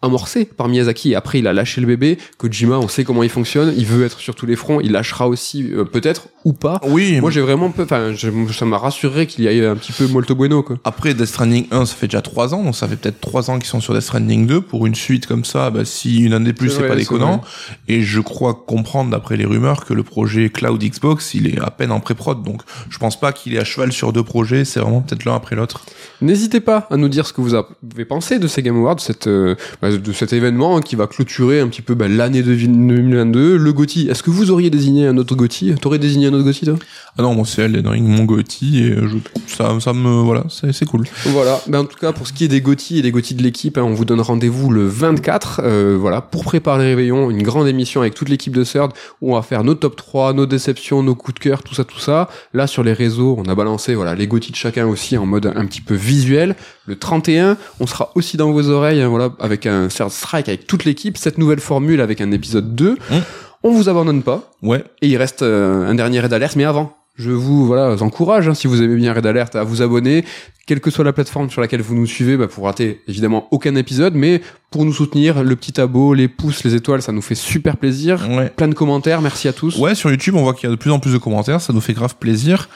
amorcé par Miyazaki. Et après il a lâché le bébé. Kojima on sait comment il fonctionne. Il veut être sur tous les fronts. Il lâchera aussi euh, peut-être ou pas. Oui, moi j'ai vraiment peu enfin ça m'a rassuré qu'il y ait un petit peu molto bueno quoi. Après Death Stranding 1, ça fait déjà 3 ans, donc ça fait peut-être 3 ans qu'ils sont sur Death Stranding 2. Pour une suite comme ça, bah, si une année plus, C'est pas déconnant. Et je crois comprendre, d'après les rumeurs, que le projet Cloud Xbox, il est à peine en pré-prod. Donc je pense pas qu'il est à cheval sur deux projets, c'est vraiment peut-être l'un après l'autre. N'hésitez pas à nous dire ce que vous avez pensé de ces Game Awards, cette, euh, bah, de cet événement qui va clôturer un petit peu bah, l'année de 2022. Le Gotti, est-ce que vous auriez désigné un autre Gotti T'aurais désigné un autre Gotti toi? Ah non, moi c'est Elden Ring, mon Gotti, et je, ça, ça me, voilà, c'est c'est cool. Voilà, ben en tout cas pour ce qui est des Gotti et des Gotti de l'équipe, hein, on vous donne rendez-vous le 24, euh, voilà, pour préparer les réveillons, une grande émission avec toute l'équipe de CERD où on va faire nos top 3, nos déceptions, nos coups de cœur, tout ça, tout ça. Là sur les réseaux, on a balancé voilà les Gotti de chacun aussi en mode un petit peu visuel. Le 31, on sera aussi dans vos oreilles, hein, voilà, avec un CERD Strike avec toute l'équipe, cette nouvelle formule avec un épisode 2. Mmh. On vous abandonne pas. Ouais, Et il reste euh, un dernier raid alerte, mais avant, je vous voilà encourage, hein, si vous aimez bien Raid Alert, à vous abonner, quelle que soit la plateforme sur laquelle vous nous suivez, bah, pour rater évidemment aucun épisode, mais pour nous soutenir, le petit abo, les pouces, les étoiles, ça nous fait super plaisir. ouais. Plein de commentaires, merci à tous. Ouais, sur YouTube, on voit qu'il y a de plus en plus de commentaires, ça nous fait grave plaisir.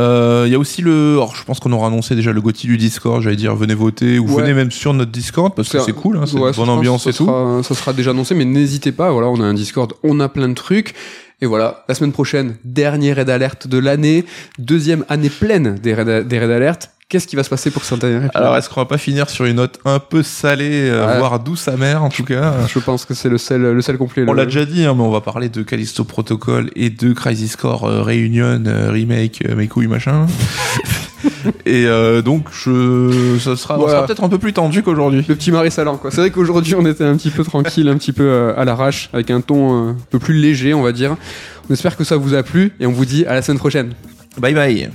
Euh, Il y a aussi le, alors je pense qu'on aura annoncé déjà le Gotti du Discord, j'allais dire venez voter ou Ouais. venez même sur notre Discord parce que C'est- cool, hein, c'est Ouais, bonne ambiance et ça tout. Sera, ça sera déjà annoncé, mais n'hésitez pas. Voilà, on a un Discord, on a plein de trucs. Et voilà, la semaine prochaine, dernier raid alerte de l'année, deuxième année pleine des raids, des raids alerte. Qu'est-ce qui va se passer pour cette année Alors est-ce qu'on va pas finir sur une note un peu salée, euh, Ouais. voire douce amère en tout cas Je pense que c'est le sel, le sel complet. On l'a déjà dit, hein, mais on va parler de Callisto Protocol et de Crisis Core euh, Reunion, euh, remake, euh, mes couilles, machin. et donc, je, ça sera, Voilà. sera peut-être un peu plus tendu qu'aujourd'hui. Le petit Marie Salan, quoi. C'est vrai qu'aujourd'hui, on était un petit peu tranquille, un petit peu à l'arrache, avec un ton un peu plus léger, on va dire. On espère que ça vous a plu et on vous dit à la semaine prochaine. Bye bye